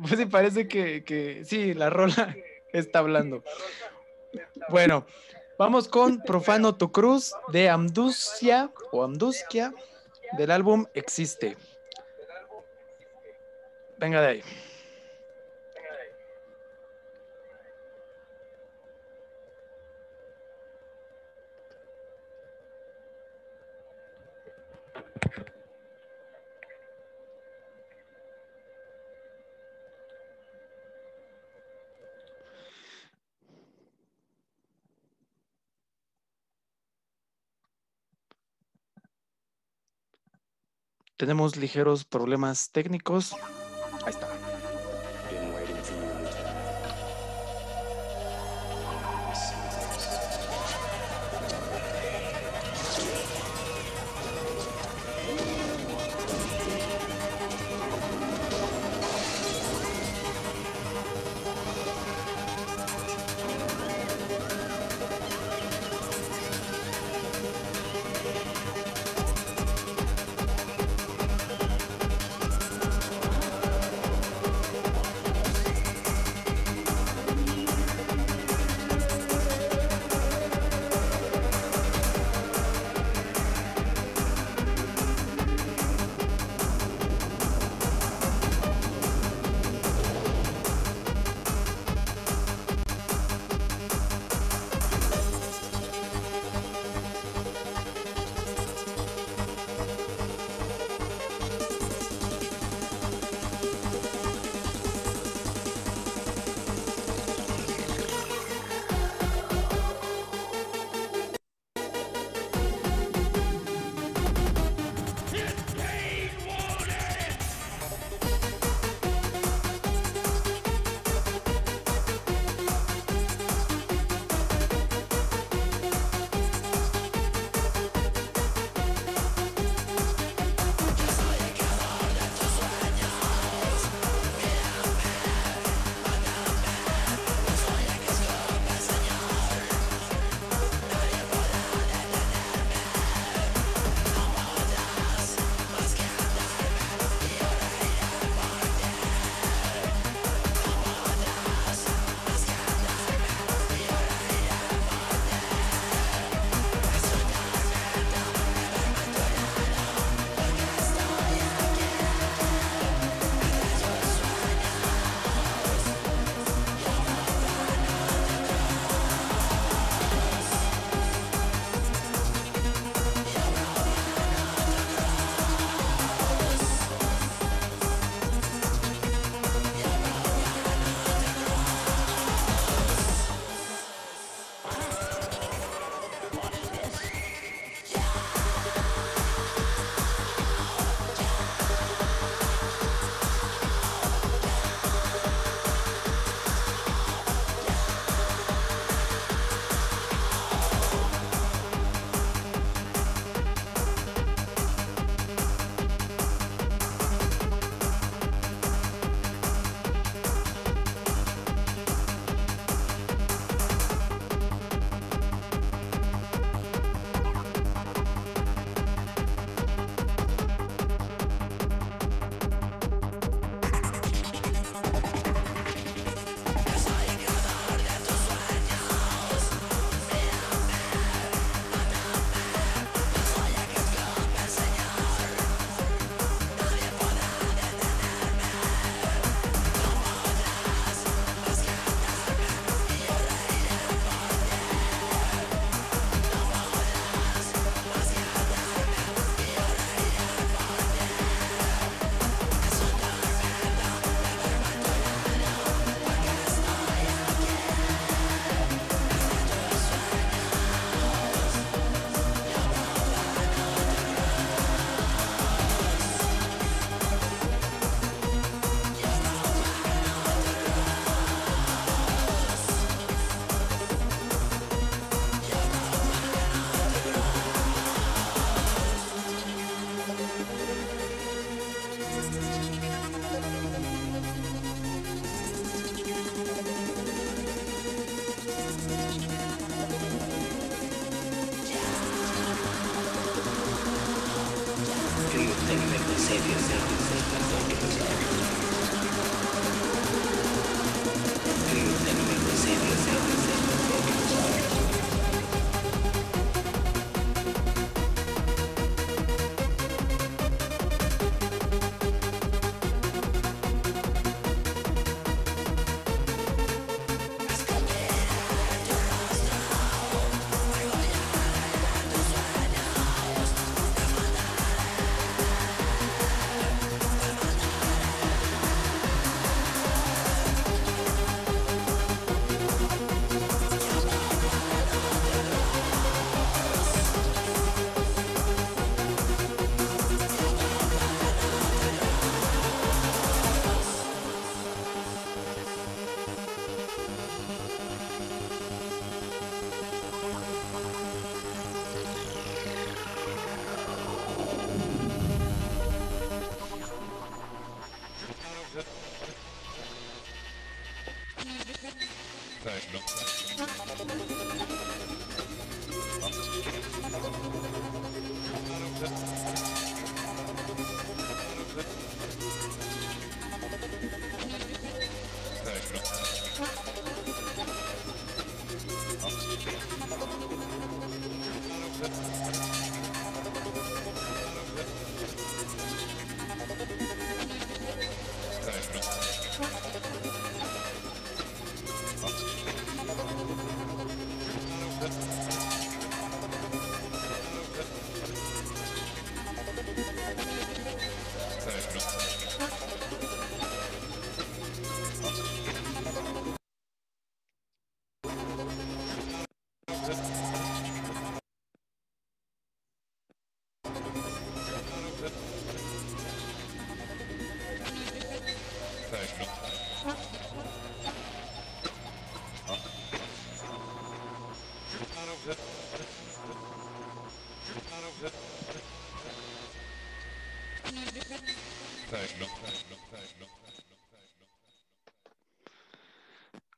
pues sí, parece que, que sí, la rola está hablando. Bueno, vamos con Profano tu Cruz de Amdusia o Amduskia del álbum Existe. Venga de ahí. Tenemos ligeros problemas técnicos.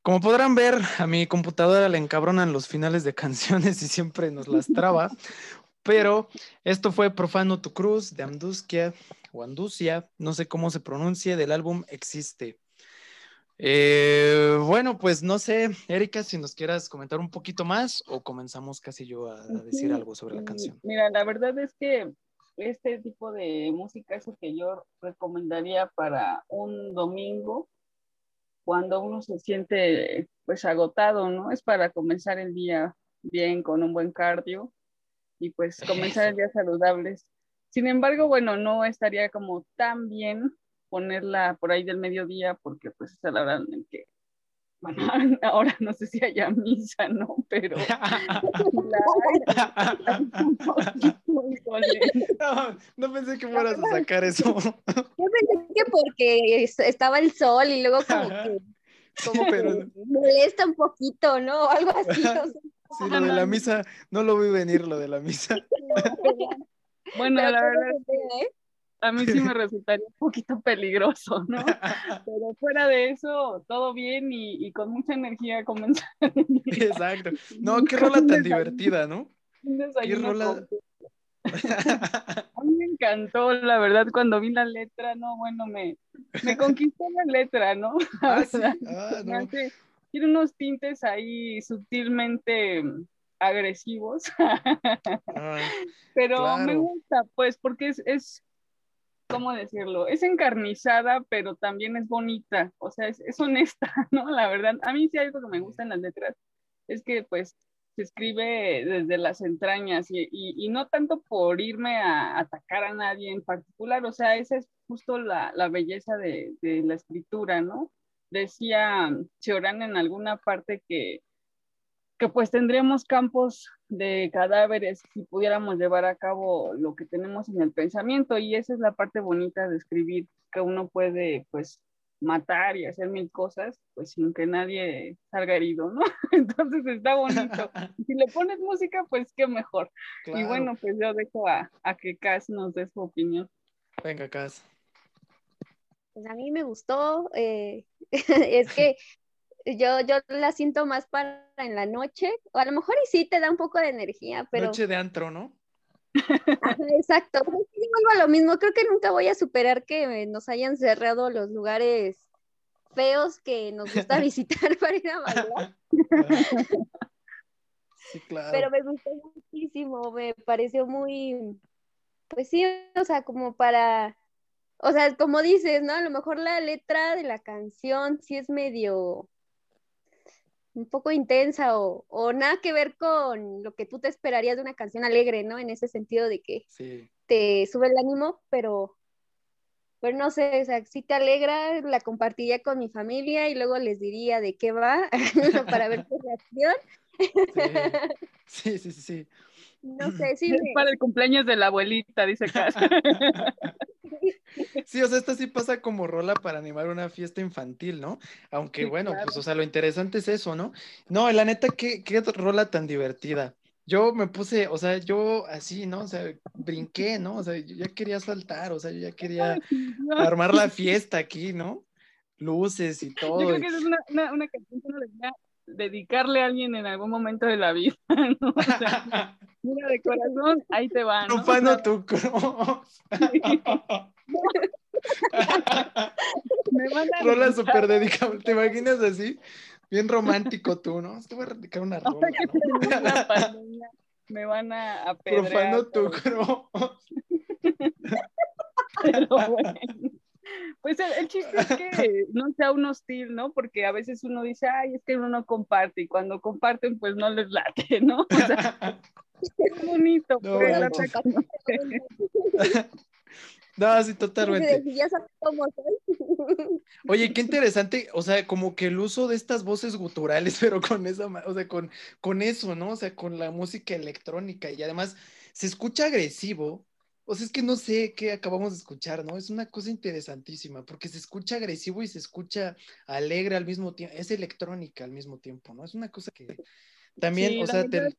Como podrán ver, a mi computadora le encabronan los finales de canciones y siempre nos las traba. Pero esto fue Profano tu Cruz de Amduskia o Anducia, no sé cómo se pronuncie, del álbum Existe. Eh, bueno, pues no sé, Erika, si nos quieras comentar un poquito más o comenzamos casi yo a, decir algo sobre la canción. Mira, la verdad es que este tipo de música es el que yo recomendaría para un domingo cuando uno se siente pues agotado, ¿no? Es para comenzar el día bien con un buen cardio y pues comenzar el día saludables. Sin embargo, bueno, no estaría como tan bien ponerla por ahí del mediodía porque pues es la hora en que bueno, ahora no sé si haya misa, ¿no? Pero no, no pensé que fueras a sacar eso. Yo pensé que porque estaba el sol y luego como que, como que molesta un poquito, ¿no? Algo así. Sí, lo de la misa, no lo vi venir, lo de la misa. Bueno, la verdad, ¿eh? A mí sí me resultaría un poquito peligroso, ¿no? Pero fuera de eso, todo bien y, con mucha energía comenzar. Exacto. No, qué rola tan divertida, ¿no? Qué rola. A mí me encantó, la verdad, cuando vi la letra, no, bueno, me, me conquistó la letra, ¿no? Ah, sí. ah, no. Tiene unos tintes ahí sutilmente agresivos, pero me gusta, pues, porque es, es ¿cómo decirlo? Es encarnizada, pero también es bonita, o sea, es, es, honesta, ¿no? La verdad, a mí sí algo que me gusta en las letras es que pues se escribe desde las entrañas y, y, no tanto por irme a atacar a nadie en particular, o sea, esa es justo la, la belleza de, de, la escritura, ¿no? Decía Chorán en alguna parte que que pues tendríamos campos de cadáveres si pudiéramos llevar a cabo lo que tenemos en el pensamiento y esa es la parte bonita de escribir, que uno puede pues matar y hacer mil cosas pues sin que nadie salga herido, ¿no? Entonces está bonito. Si le pones música pues qué mejor. Y bueno, pues yo dejo a, a que Cas nos dé su opinión. Venga, Cas. Pues a mí me gustó, eh, es que yo, yo la siento más para en la noche, o a lo mejor y sí te da un poco de energía, pero... Noche de antro, ¿no? exacto. Vuelvo a lo mismo. Creo que nunca voy a superar que nos hayan cerrado los lugares feos que nos gusta visitar para ir a bailar. Sí, claro. Pero me gustó muchísimo, me pareció muy, pues sí, o sea, como para, o sea, como dices, ¿no? A lo mejor la letra de la canción sí es medio, un poco intensa o, o nada que ver con lo que tú te esperarías de una canción alegre, ¿no? En ese sentido de que te sube el ánimo, pero, pero no sé, o sea, si te alegra, la compartiría con mi familia y luego les diría de qué va para ver su reacción. Sí, sí, sí, sí. No sé, sí. Es para el cumpleaños de la abuelita, dice Cas. Sí, o sea, esta sí pasa como rola para animar una fiesta infantil, ¿no? Aunque bueno, pues, o sea, lo interesante es eso, ¿no? No, la neta, qué, qué rola tan divertida. Yo me puse, o sea, yo así, ¿no? O sea, brinqué, ¿no? O sea, yo ya quería saltar, o sea, yo ya quería armar la fiesta aquí, ¿no? Luces y todo. Yo creo que es una, una, una canción que uno debería dedicarle a alguien en algún momento de la vida, ¿no? O sea, mira, de corazón, ahí te va, ¿no? O sea, tu cruz. Me van a rola súper dedicable, ¿te imaginas así? Bien romántico tú, ¿no? Es que voy a dedicar una rola. Ahora que termine la pandemia, me van a apedrear. Profano tu pero- bueno. Pues el, el chiste es que no sea un hostil, ¿no? Porque a veces uno dice, ay, es que uno no comparte, y cuando comparten, pues no les late, ¿no? O sea, es bonito, No, pero lata conocer. No, sí, totalmente. Ya sabes cómo soy. Oye, qué interesante, o sea, como que el uso de estas voces guturales, pero con esa, o sea, con, con eso, ¿no? O sea, con la música electrónica y además se escucha agresivo. O sea, es que no sé qué acabamos de escuchar, ¿no? Es una cosa interesantísima, porque se escucha agresivo y se escucha alegre al mismo tiempo, es electrónica al mismo tiempo, ¿no? Es una cosa que también, Sí, o sea, te-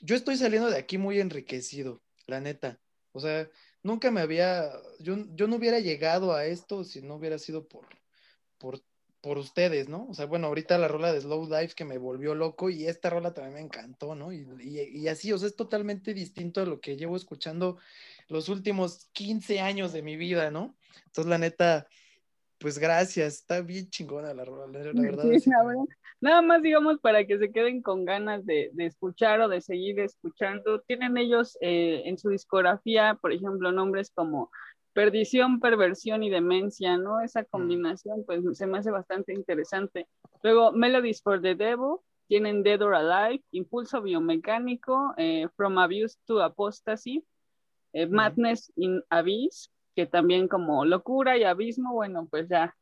yo estoy saliendo de aquí muy enriquecido, la neta. O sea, nunca me había, yo, yo no hubiera llegado a esto si no hubiera sido por, por, por ustedes, ¿no? O sea, bueno, ahorita la rola de Slow Dive que me volvió loco y esta rola también me encantó, ¿no? Y, y, así, o sea, es totalmente distinto a lo que llevo escuchando los últimos 15 años de mi vida, ¿no? Entonces, la neta, pues gracias, está bien chingona la rola, la, la verdad. Sí, la verdad. Nada más, digamos, para que se queden con ganas de, de escuchar o de seguir escuchando. Tienen ellos eh, en su discografía, por ejemplo, nombres como Perdición, Perversión y Demencia, ¿no? Esa combinación, pues, se me hace bastante interesante. Luego, Melodies for the Devil, tienen Dead or Alive, Impulso Biomecánico, eh, From Abuse to Apostasy, eh, Madness in Abyss, que también como locura y abismo, bueno, pues ya,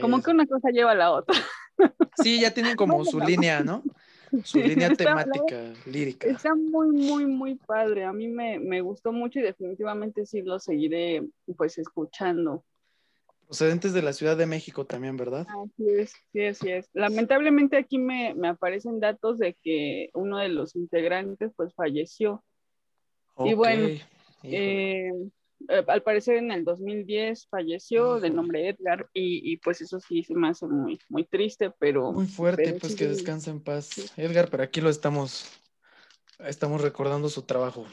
como que una cosa lleva a la otra. Sí, ya tienen como su línea, ¿no? Su línea Está- temática lírica. Está muy, muy, muy padre. A mí me, me gustó mucho y definitivamente sí lo seguiré pues escuchando. Procedentes de la Ciudad de México también, ¿verdad? Así es, sí, así es. Lamentablemente aquí me, me aparecen datos de que uno de los integrantes pues falleció. Y bueno, eh, al parecer en el 2010 falleció de Híjole. nombre Edgar y, y, pues eso sí se me hace muy, muy triste, pero... Muy fuerte, pero pues sí, que descanse en paz. Edgar, pero aquí lo estamos, estamos recordando su trabajo.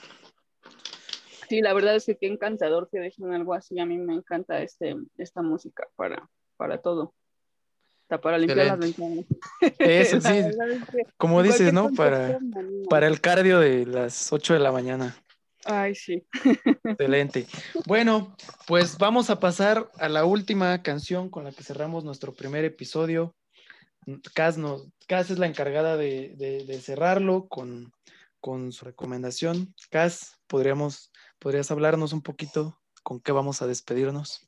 Sí, la verdad es que qué encantador que dejen algo así. A mí me encanta este, esta música para, para todo. Hasta para limpiar las ventanas. Eso, sí. verdad es que Como dices, ¿no? Para, para el cardio de las 8 de la mañana. Ay, sí. Excelente. Bueno, pues vamos a pasar a la última canción con la que cerramos nuestro primer episodio. Cas, nos, Cas es la encargada de, de- de cerrarlo con, con su recomendación. Cas, podríamos, ¿podrías hablarnos un poquito con qué vamos a despedirnos?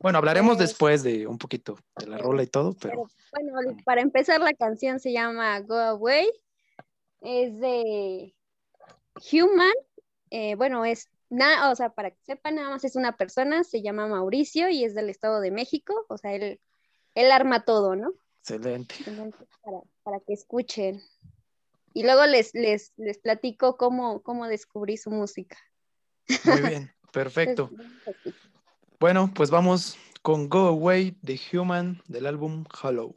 Bueno, hablaremos Pues- después de un poquito de la rola y todo, pero Bueno, para empezar la canción se llama Go Away. Es de Human. Eh, bueno, es nada, o sea, para que sepan, nada más es una persona, se llama Mauricio y es del Estado de México. O sea, él, él arma todo, ¿no? excelente. Entonces, para, para que escuchen. Y luego les, les, les platico cómo, cómo descubrí su música. Muy bien, perfecto. Bueno, pues vamos con Go Away de Human del álbum Hollow.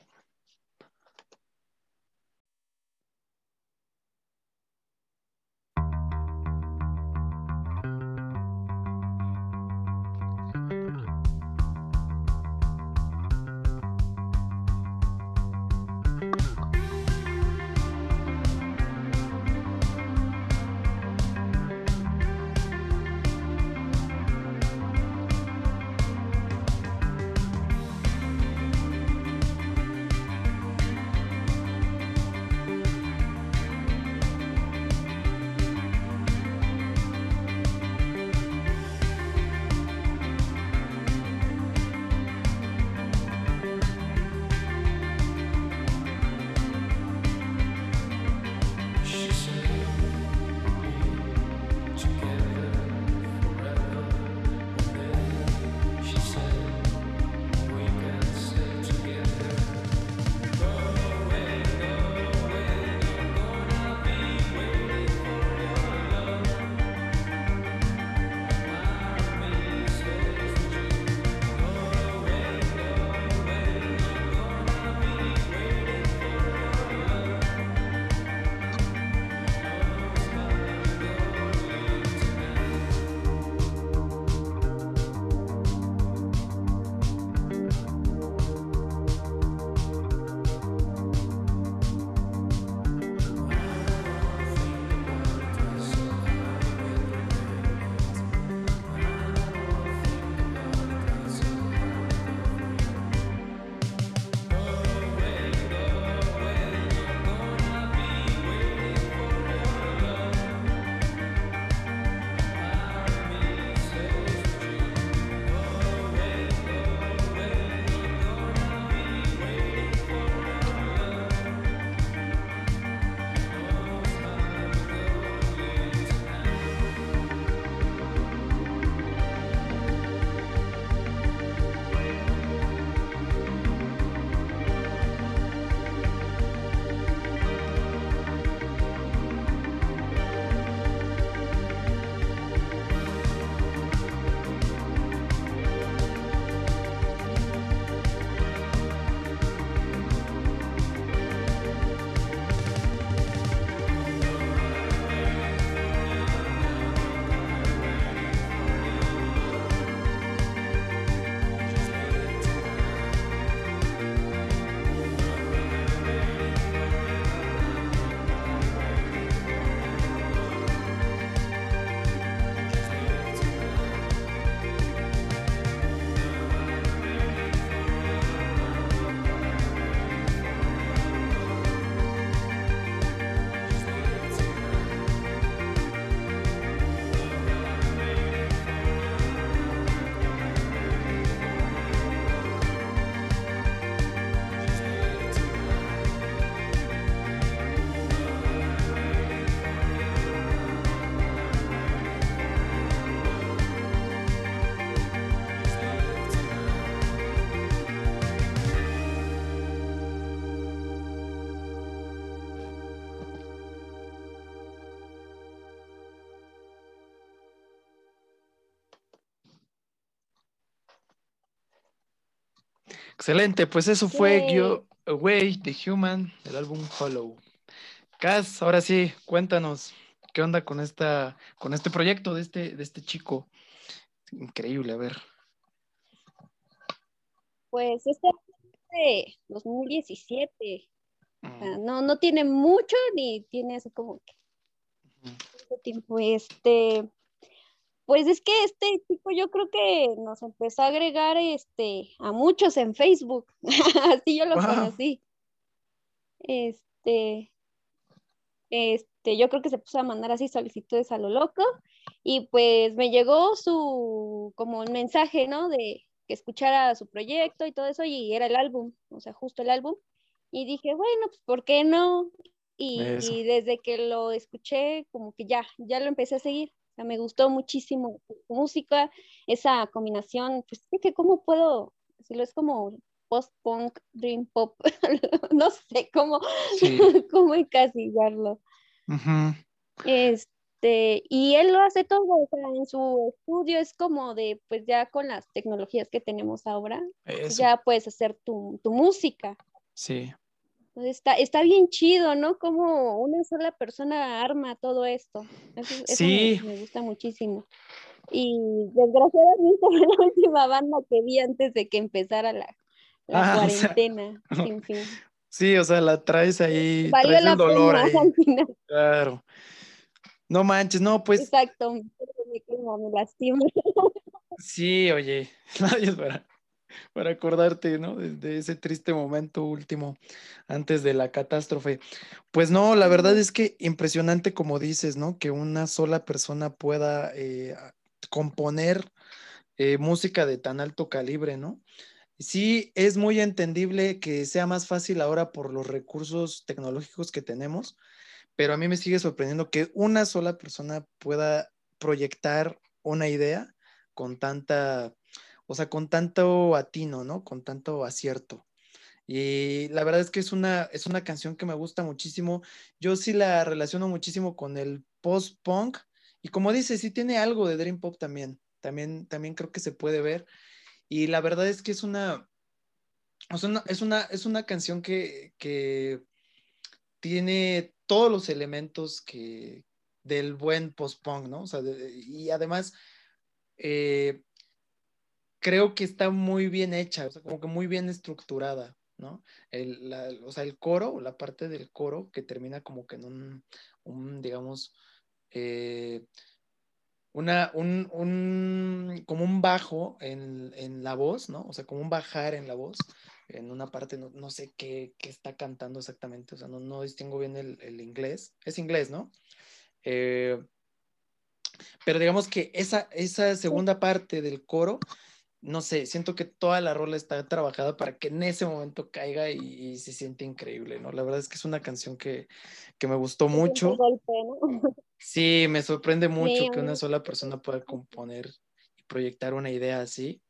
Excelente, pues eso fue. Yo Away the Human del álbum Hollow. Cas, ahora sí, cuéntanos, ¿qué onda con esta, con este proyecto de este, de este chico? Increíble, a ver. Pues este es de 2017. o Mm, sea, no, no tiene mucho ni tiene así como que tiempo. Este, pues es que este chico yo creo que nos empezó a agregar este a muchos en Facebook. Así yo lo Wow. conocí. Este, este, yo creo que se puso a mandar así solicitudes a lo loco y pues me llegó su como un mensaje, ¿no? De que escuchara su proyecto y todo eso y era el álbum, o sea, justo el álbum. Y dije, bueno, pues ¿por qué no? Y desde que lo escuché, como que ya, ya lo empecé a seguir. O sea, me gustó muchísimo su música, esa combinación, pues es que cómo puedo decirlo, es como post-punk, dream pop, no sé cómo, Sí. cómo encasillarlo. Ujú. Este, y él lo hace todo, o sea, en su estudio es como de, pues ya con las tecnologías que tenemos ahora, Eso, ya puedes hacer tu, tu música. sí. Entonces está, está bien chido, ¿no? Como una sola persona arma todo esto. Eso, eso Sí. me, me gusta muchísimo. Y desgraciadamente fue la última banda que vi antes de que empezara la, la Ah, o sea, cuarentena. sin fin. Sí, o sea, la traes ahí, Valió traes la el dolor pena ahí. al final. Claro. No manches, no, pues Exacto. Me me lastima. sí, oye, nadie es para, acordarte, ¿no? De, de ese triste momento último antes de la catástrofe. Pues no, la verdad es que impresionante como dices, ¿no? Que una sola persona pueda eh, componer eh, música de tan alto calibre, ¿no? Sí, es muy entendible que sea más fácil ahora por los recursos tecnológicos que tenemos, pero a mí me sigue sorprendiendo que una sola persona pueda proyectar una idea con tanta, o sea, con tanto atino, ¿no? Con tanto acierto. Y la verdad es que es una, es una canción que me gusta muchísimo. Yo sí la relaciono muchísimo con el post-punk. Y como dice, sí tiene algo de Dream Pop también. También, también creo que se puede ver. Y la verdad es que es una, sea, una- es una, es una canción que, que tiene todos los elementos que del buen post-punk, ¿no? O sea, de- y además eh, creo que está muy bien hecha, como que muy bien estructurada, ¿no? El, la- o sea, el coro, la parte del coro que termina como que en un, un, digamos, eh, una, un, un- como un bajo en, en la voz, ¿no? O sea, como un bajar en la voz, en una parte, no, no sé qué, qué está cantando exactamente, o sea, no, no distingo bien el, el inglés, es inglés, ¿no? Eh, pero digamos que esa, esa segunda parte del coro, no sé, siento que toda la rola está trabajada para que en ese momento caiga y, y se siente increíble, ¿no? La verdad es que es una canción que, que me gustó mucho. Sí, me sorprende mucho que una sola persona pueda componer y proyectar una idea así.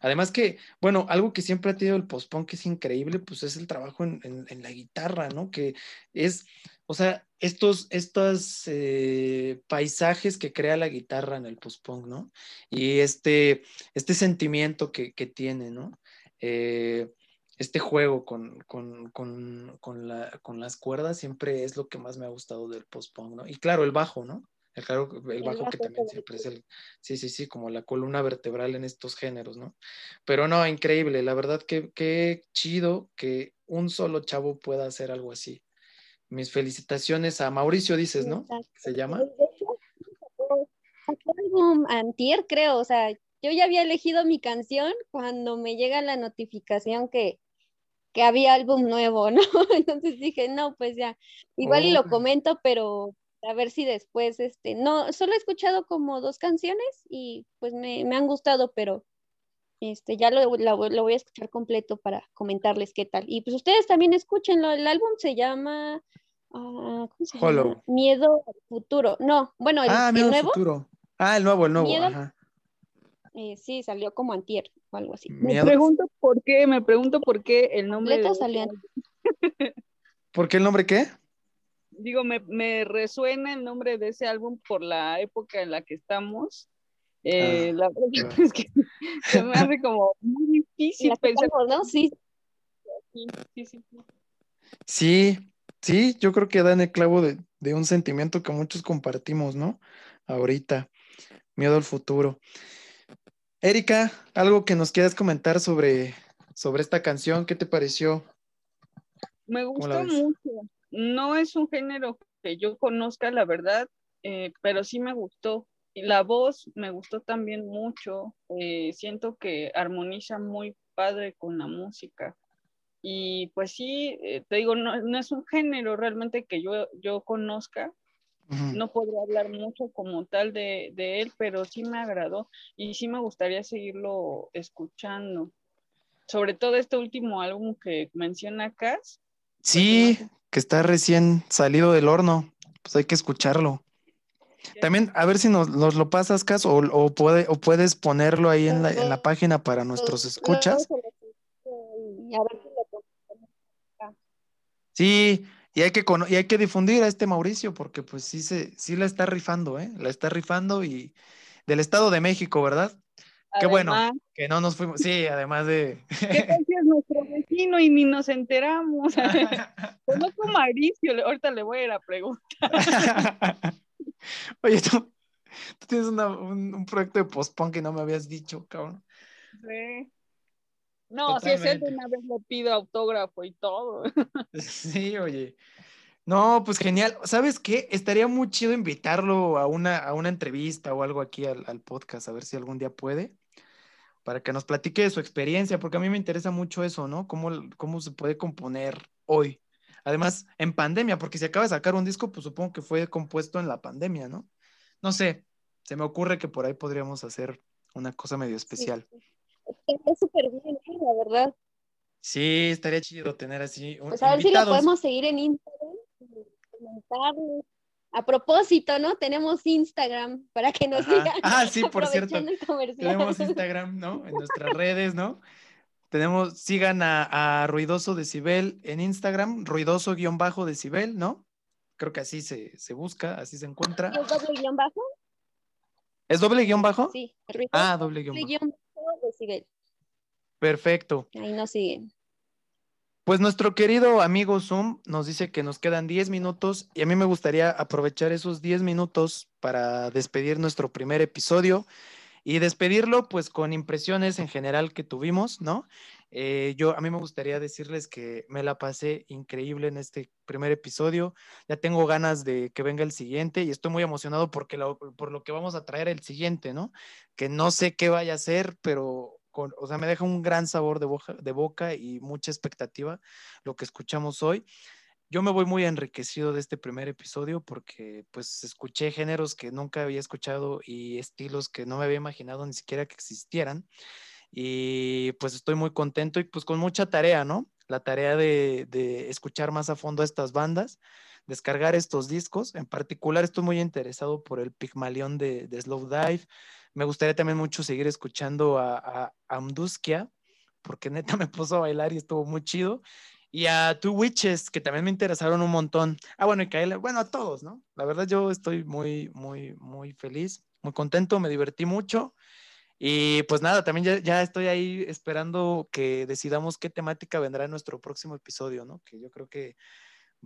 Además que, bueno, algo que siempre ha tenido el post-punk que es increíble, pues es el trabajo en, en- en la guitarra, ¿no? Que es, o sea, estos, estos eh, paisajes que crea la guitarra en el post-punk, ¿no? Y este, este sentimiento que, que tiene, ¿no? Eh, este juego con, con, con, con, la, con las cuerdas siempre es lo que más me ha gustado del post-punk, ¿no? Y claro, el bajo, ¿no? El, claro, el bajo que también siempre es el, sí, sí, sí, como la columna vertebral en estos géneros, ¿no? Pero no, increíble, la verdad que qué chido que un solo chavo pueda hacer algo así. Mis felicitaciones a Mauricio, dices, ¿no? ¿Se llama? Álbum antier, creo, o sea, yo ya había elegido mi canción cuando me llega la notificación que, que había álbum nuevo, ¿no? Entonces dije, no, pues ya, igual y lo Órale. comento, pero a ver si después, este, no, solo he escuchado como dos canciones y pues me, me han gustado, pero este, ya lo, voy- lo voy a escuchar completo para comentarles qué tal. Y pues ustedes también escúchenlo, el álbum se llama, ah, ¿cómo se llama? Miedo al futuro. No, bueno, el, Ah, el miedo al nuevo, futuro. Ah, el nuevo, el nuevo, Miedo al- ajá. eh, sí, salió como antier o algo así. Me pregunto por qué, me pregunto por qué el nombre de- salió ¿Por qué el nombre qué? digo, me, me resuena el nombre de ese álbum por la época en la que estamos. Eh, Ah, la verdad claro. es que se me hace como muy difícil pensar estamos, ¿no? Sí, sí, sí, sí. Sí, sí, yo creo que dan el clavo de, de un sentimiento que muchos compartimos, ¿no? Ahorita, miedo al futuro. Erika, algo que nos quieras comentar sobre, sobre esta canción, ¿qué te pareció? Me ¿Cómo la gustó mucho. No es un género que yo conozca, la verdad, eh, pero sí me gustó. Y la voz me gustó también mucho. eh, siento que armoniza muy padre con la música. Y pues sí, eh, te digo, no, no es un género realmente que yo, yo conozca. No podría hablar mucho como tal de, de él, pero sí me agradó y sí me gustaría seguirlo escuchando. Sobre todo este último álbum que menciona Cass, Sí, que está recién salido del horno, pues hay que escucharlo. También, a ver si nos, nos lo pasas, Cas, o, o, puede, o puedes ponerlo ahí en la, en la página para nuestros Pues, escuchas. a ver. Sí, y hay que, y hay que difundir a este Mauricio, porque pues sí, se, sí la está rifando, ¿eh? La está rifando y del Estado de México, ¿verdad? Qué bueno. Que no nos fuimos, sí, además de... ¿Qué tal si es nuestro vecino y ni nos enteramos? Conozco a Mauricio, ahorita le voy a ir a preguntar. Oye, tú, tú tienes una- un, un proyecto de post-punk que no me habías dicho, cabrón. Sí. No, si es él, una vez le pido autógrafo y todo. Sí, oye. No, pues genial. ¿Sabes qué? Estaría muy chido invitarlo a una, a una entrevista o algo aquí al, al podcast, a ver si algún día puede, para que nos platique de su experiencia, porque a mí me interesa mucho eso, ¿no? Cómo, cómo se puede componer hoy. Además, en pandemia, porque si acaba de sacar un disco, pues supongo que fue compuesto en la pandemia, ¿no? No sé, se me ocurre que por ahí podríamos hacer una cosa medio especial. Sí, sí. Está súper bien, ¿eh? la verdad. Sí, estaría chido tener así un- Pues a ver si lo podemos seguir en Instagram. y comentarle. A propósito, ¿no? Tenemos Instagram para que nos Ajá. sigan. Ah, sí, por cierto. Tenemos Instagram, ¿no? En nuestras redes, ¿no? Tenemos, sigan a, a Ruidoso Decibel en Instagram, ruidoso-decibel, ¿no? Creo que así se, se busca, así se encuentra. ¿Y ¿Es doble guion bajo? ¿Es doble guion bajo? Sí, ruido, Ah, doble guion bajo. Decibel. Perfecto. Ahí nos siguen. Pues nuestro querido amigo Zoom nos dice que nos quedan 10 minutos y a mí me gustaría aprovechar esos 10 minutos para despedir nuestro primer episodio y despedirlo pues con impresiones en general que tuvimos, ¿no? Eh, yo a mí me gustaría decirles que me la pasé increíble en este primer episodio. Ya tengo ganas de que venga el siguiente y estoy muy emocionado porque por lo que vamos a traer el siguiente, ¿no? Que no sé qué vaya a ser, pero con, o sea, me deja un gran sabor de boca, de boca y mucha expectativa lo que escuchamos hoy. Yo me voy muy enriquecido de este primer episodio porque pues escuché géneros que nunca había escuchado y estilos que no me había imaginado ni siquiera que existieran. Y pues estoy muy contento y pues con mucha tarea, ¿no? La tarea de, de escuchar más a fondo a estas bandas, descargar estos discos. En particular estoy muy interesado por el Pygmalion de, de Slow Dive. Me gustaría también mucho seguir escuchando a, a, a Amduskia, porque neta me puso a bailar y estuvo muy chido. Y a Two Witches, que también me interesaron un montón. Ah, bueno, y Kaela, bueno, a todos, ¿no? La verdad yo estoy muy, muy, muy feliz, muy contento, me divertí mucho. Y pues nada, también ya, ya estoy ahí esperando que decidamos qué temática vendrá en nuestro próximo episodio, ¿no? Que yo creo que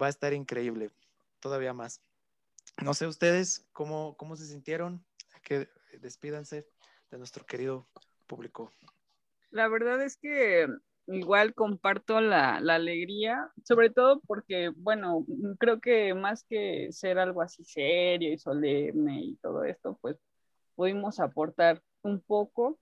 va a estar increíble, todavía más. No sé ustedes cómo, cómo se sintieron, que despídanse de nuestro querido público. La verdad es que igual comparto la, la alegría, sobre todo porque, bueno, creo que más que ser algo así serio y solemne y todo esto, pues pudimos aportar un poco.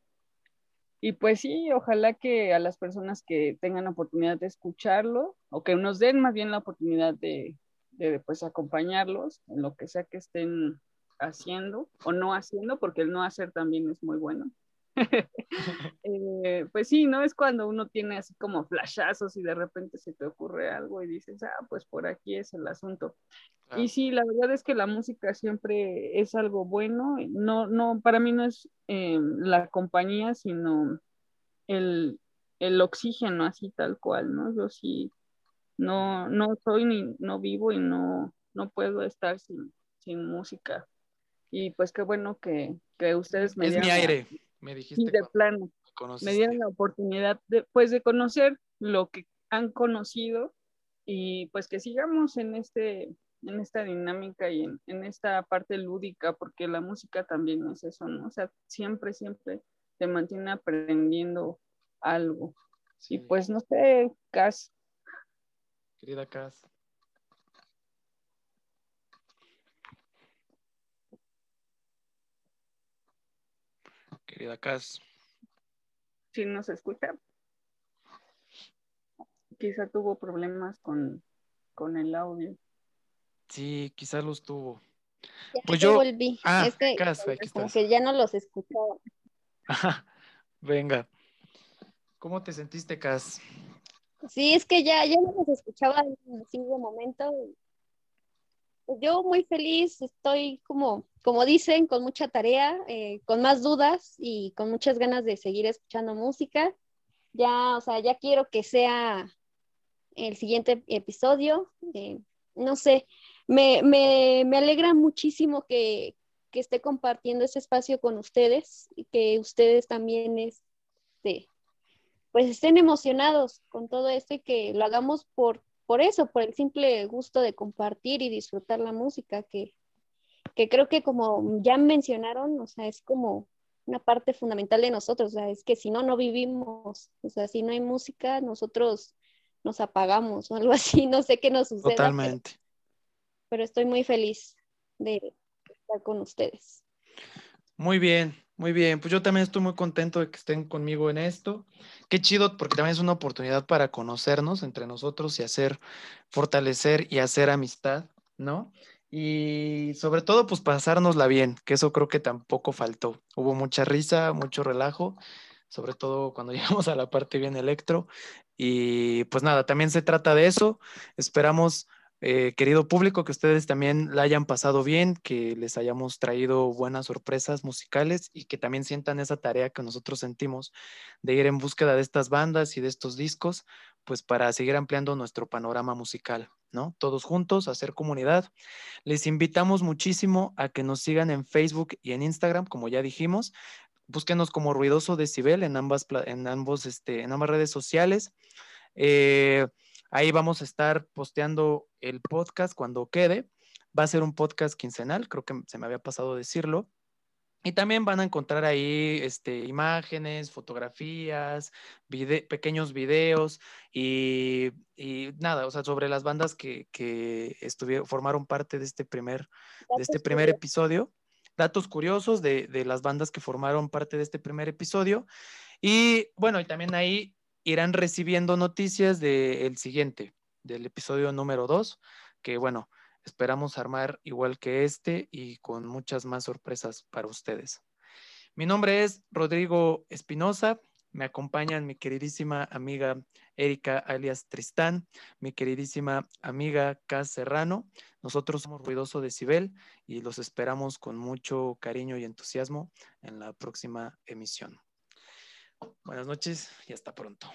Y pues sí, ojalá que a las personas que tengan oportunidad de escucharlo o que nos den más bien la oportunidad de, de pues acompañarlos en lo que sea que estén haciendo o no haciendo, porque el no hacer también es muy bueno. eh, pues sí, ¿no? Es cuando uno tiene así como flashazos y de repente se te ocurre algo y dices, ah, pues por aquí es el asunto. Y sí, la verdad es que la música siempre es algo bueno. No, no, para mí no es eh, la compañía, sino el, el oxígeno así tal cual, ¿no? Yo sí no, no soy ni, no vivo y no, no puedo estar sin, sin música. Y pues qué bueno que, que ustedes me es mi aire, me dijiste sí, de plano, me dieron la oportunidad de, pues, de conocer lo que han conocido y pues que sigamos en este en esta dinámica y en, en, esta parte lúdica, porque la música también es eso, ¿no? O sea, siempre, siempre te mantiene aprendiendo algo. Y pues no sé, Cas. Querida Cas. Querida Cas. Sí, nos escucha. Quizá tuvo problemas con, con el audio. Sí, quizás los tuvo. Ya pues yo volví. Ah, es que, como que ya no los escuchaba. Venga. ¿Cómo te sentiste, Cas? Sí, es que ya, ya no los escuchaba en un momento. Yo muy feliz, estoy como, como dicen, con mucha tarea, eh, con más dudas y con muchas ganas de seguir escuchando música. Ya, o sea, ya quiero que sea el siguiente episodio. Eh, no sé, me, me, me alegra muchísimo que, que, esté compartiendo ese espacio con ustedes y que ustedes también este, pues estén emocionados con todo esto y que lo hagamos por, por eso, por el simple gusto de compartir y disfrutar la música, que, que creo que como ya mencionaron, o sea, es como una parte fundamental de nosotros, o sea, es que si no, no vivimos, o sea, si no hay música, nosotros nos apagamos o algo así, no sé qué nos sucede. Totalmente pero estoy muy feliz de estar con ustedes. Muy bien, muy bien. Pues yo también estoy muy contento de que estén conmigo en esto. Qué chido, porque también es una oportunidad para conocernos entre nosotros y hacer, fortalecer y hacer amistad, ¿no? Y sobre todo, pues pasárnosla bien, que eso creo que tampoco faltó. Hubo mucha risa, mucho relajo, sobre todo cuando llegamos a la parte bien electro. Y pues nada, también se trata de eso. Esperamos eh, querido público, que ustedes también la hayan pasado bien, que les hayamos traído buenas sorpresas musicales y que también sientan esa tarea que nosotros sentimos de ir en búsqueda de estas bandas y de estos discos, pues para seguir ampliando nuestro panorama musical, ¿no? Todos juntos, hacer comunidad. Les invitamos muchísimo a que nos sigan en Facebook y en Instagram, como ya dijimos. Búsquenos como Ruidoso Decibel en ambas, en ambos, este, en ambas redes sociales. Eh, Ahí vamos a estar posteando el podcast cuando quede. Va a ser un podcast quincenal, creo que se me había pasado decirlo. Y también van a encontrar ahí este, imágenes, fotografías, pequeños videos y, nada, o sea, sobre las bandas que, estuvieron, formaron parte de este primer, de este primer episodio. Datos curiosos de, de, las bandas que formaron parte de este primer episodio. Y bueno, y también ahí irán recibiendo noticias del siguiente, del episodio número 2, que bueno, esperamos armar igual que este y con muchas más sorpresas para ustedes. Mi nombre es Rodrigo Espinosa, me acompañan mi queridísima amiga Erika alias Tristán, mi queridísima amiga Cas Serrano. Nosotros somos Ruidoso Decibel y los esperamos con mucho cariño y entusiasmo en la próxima emisión. Buenas noches y hasta pronto.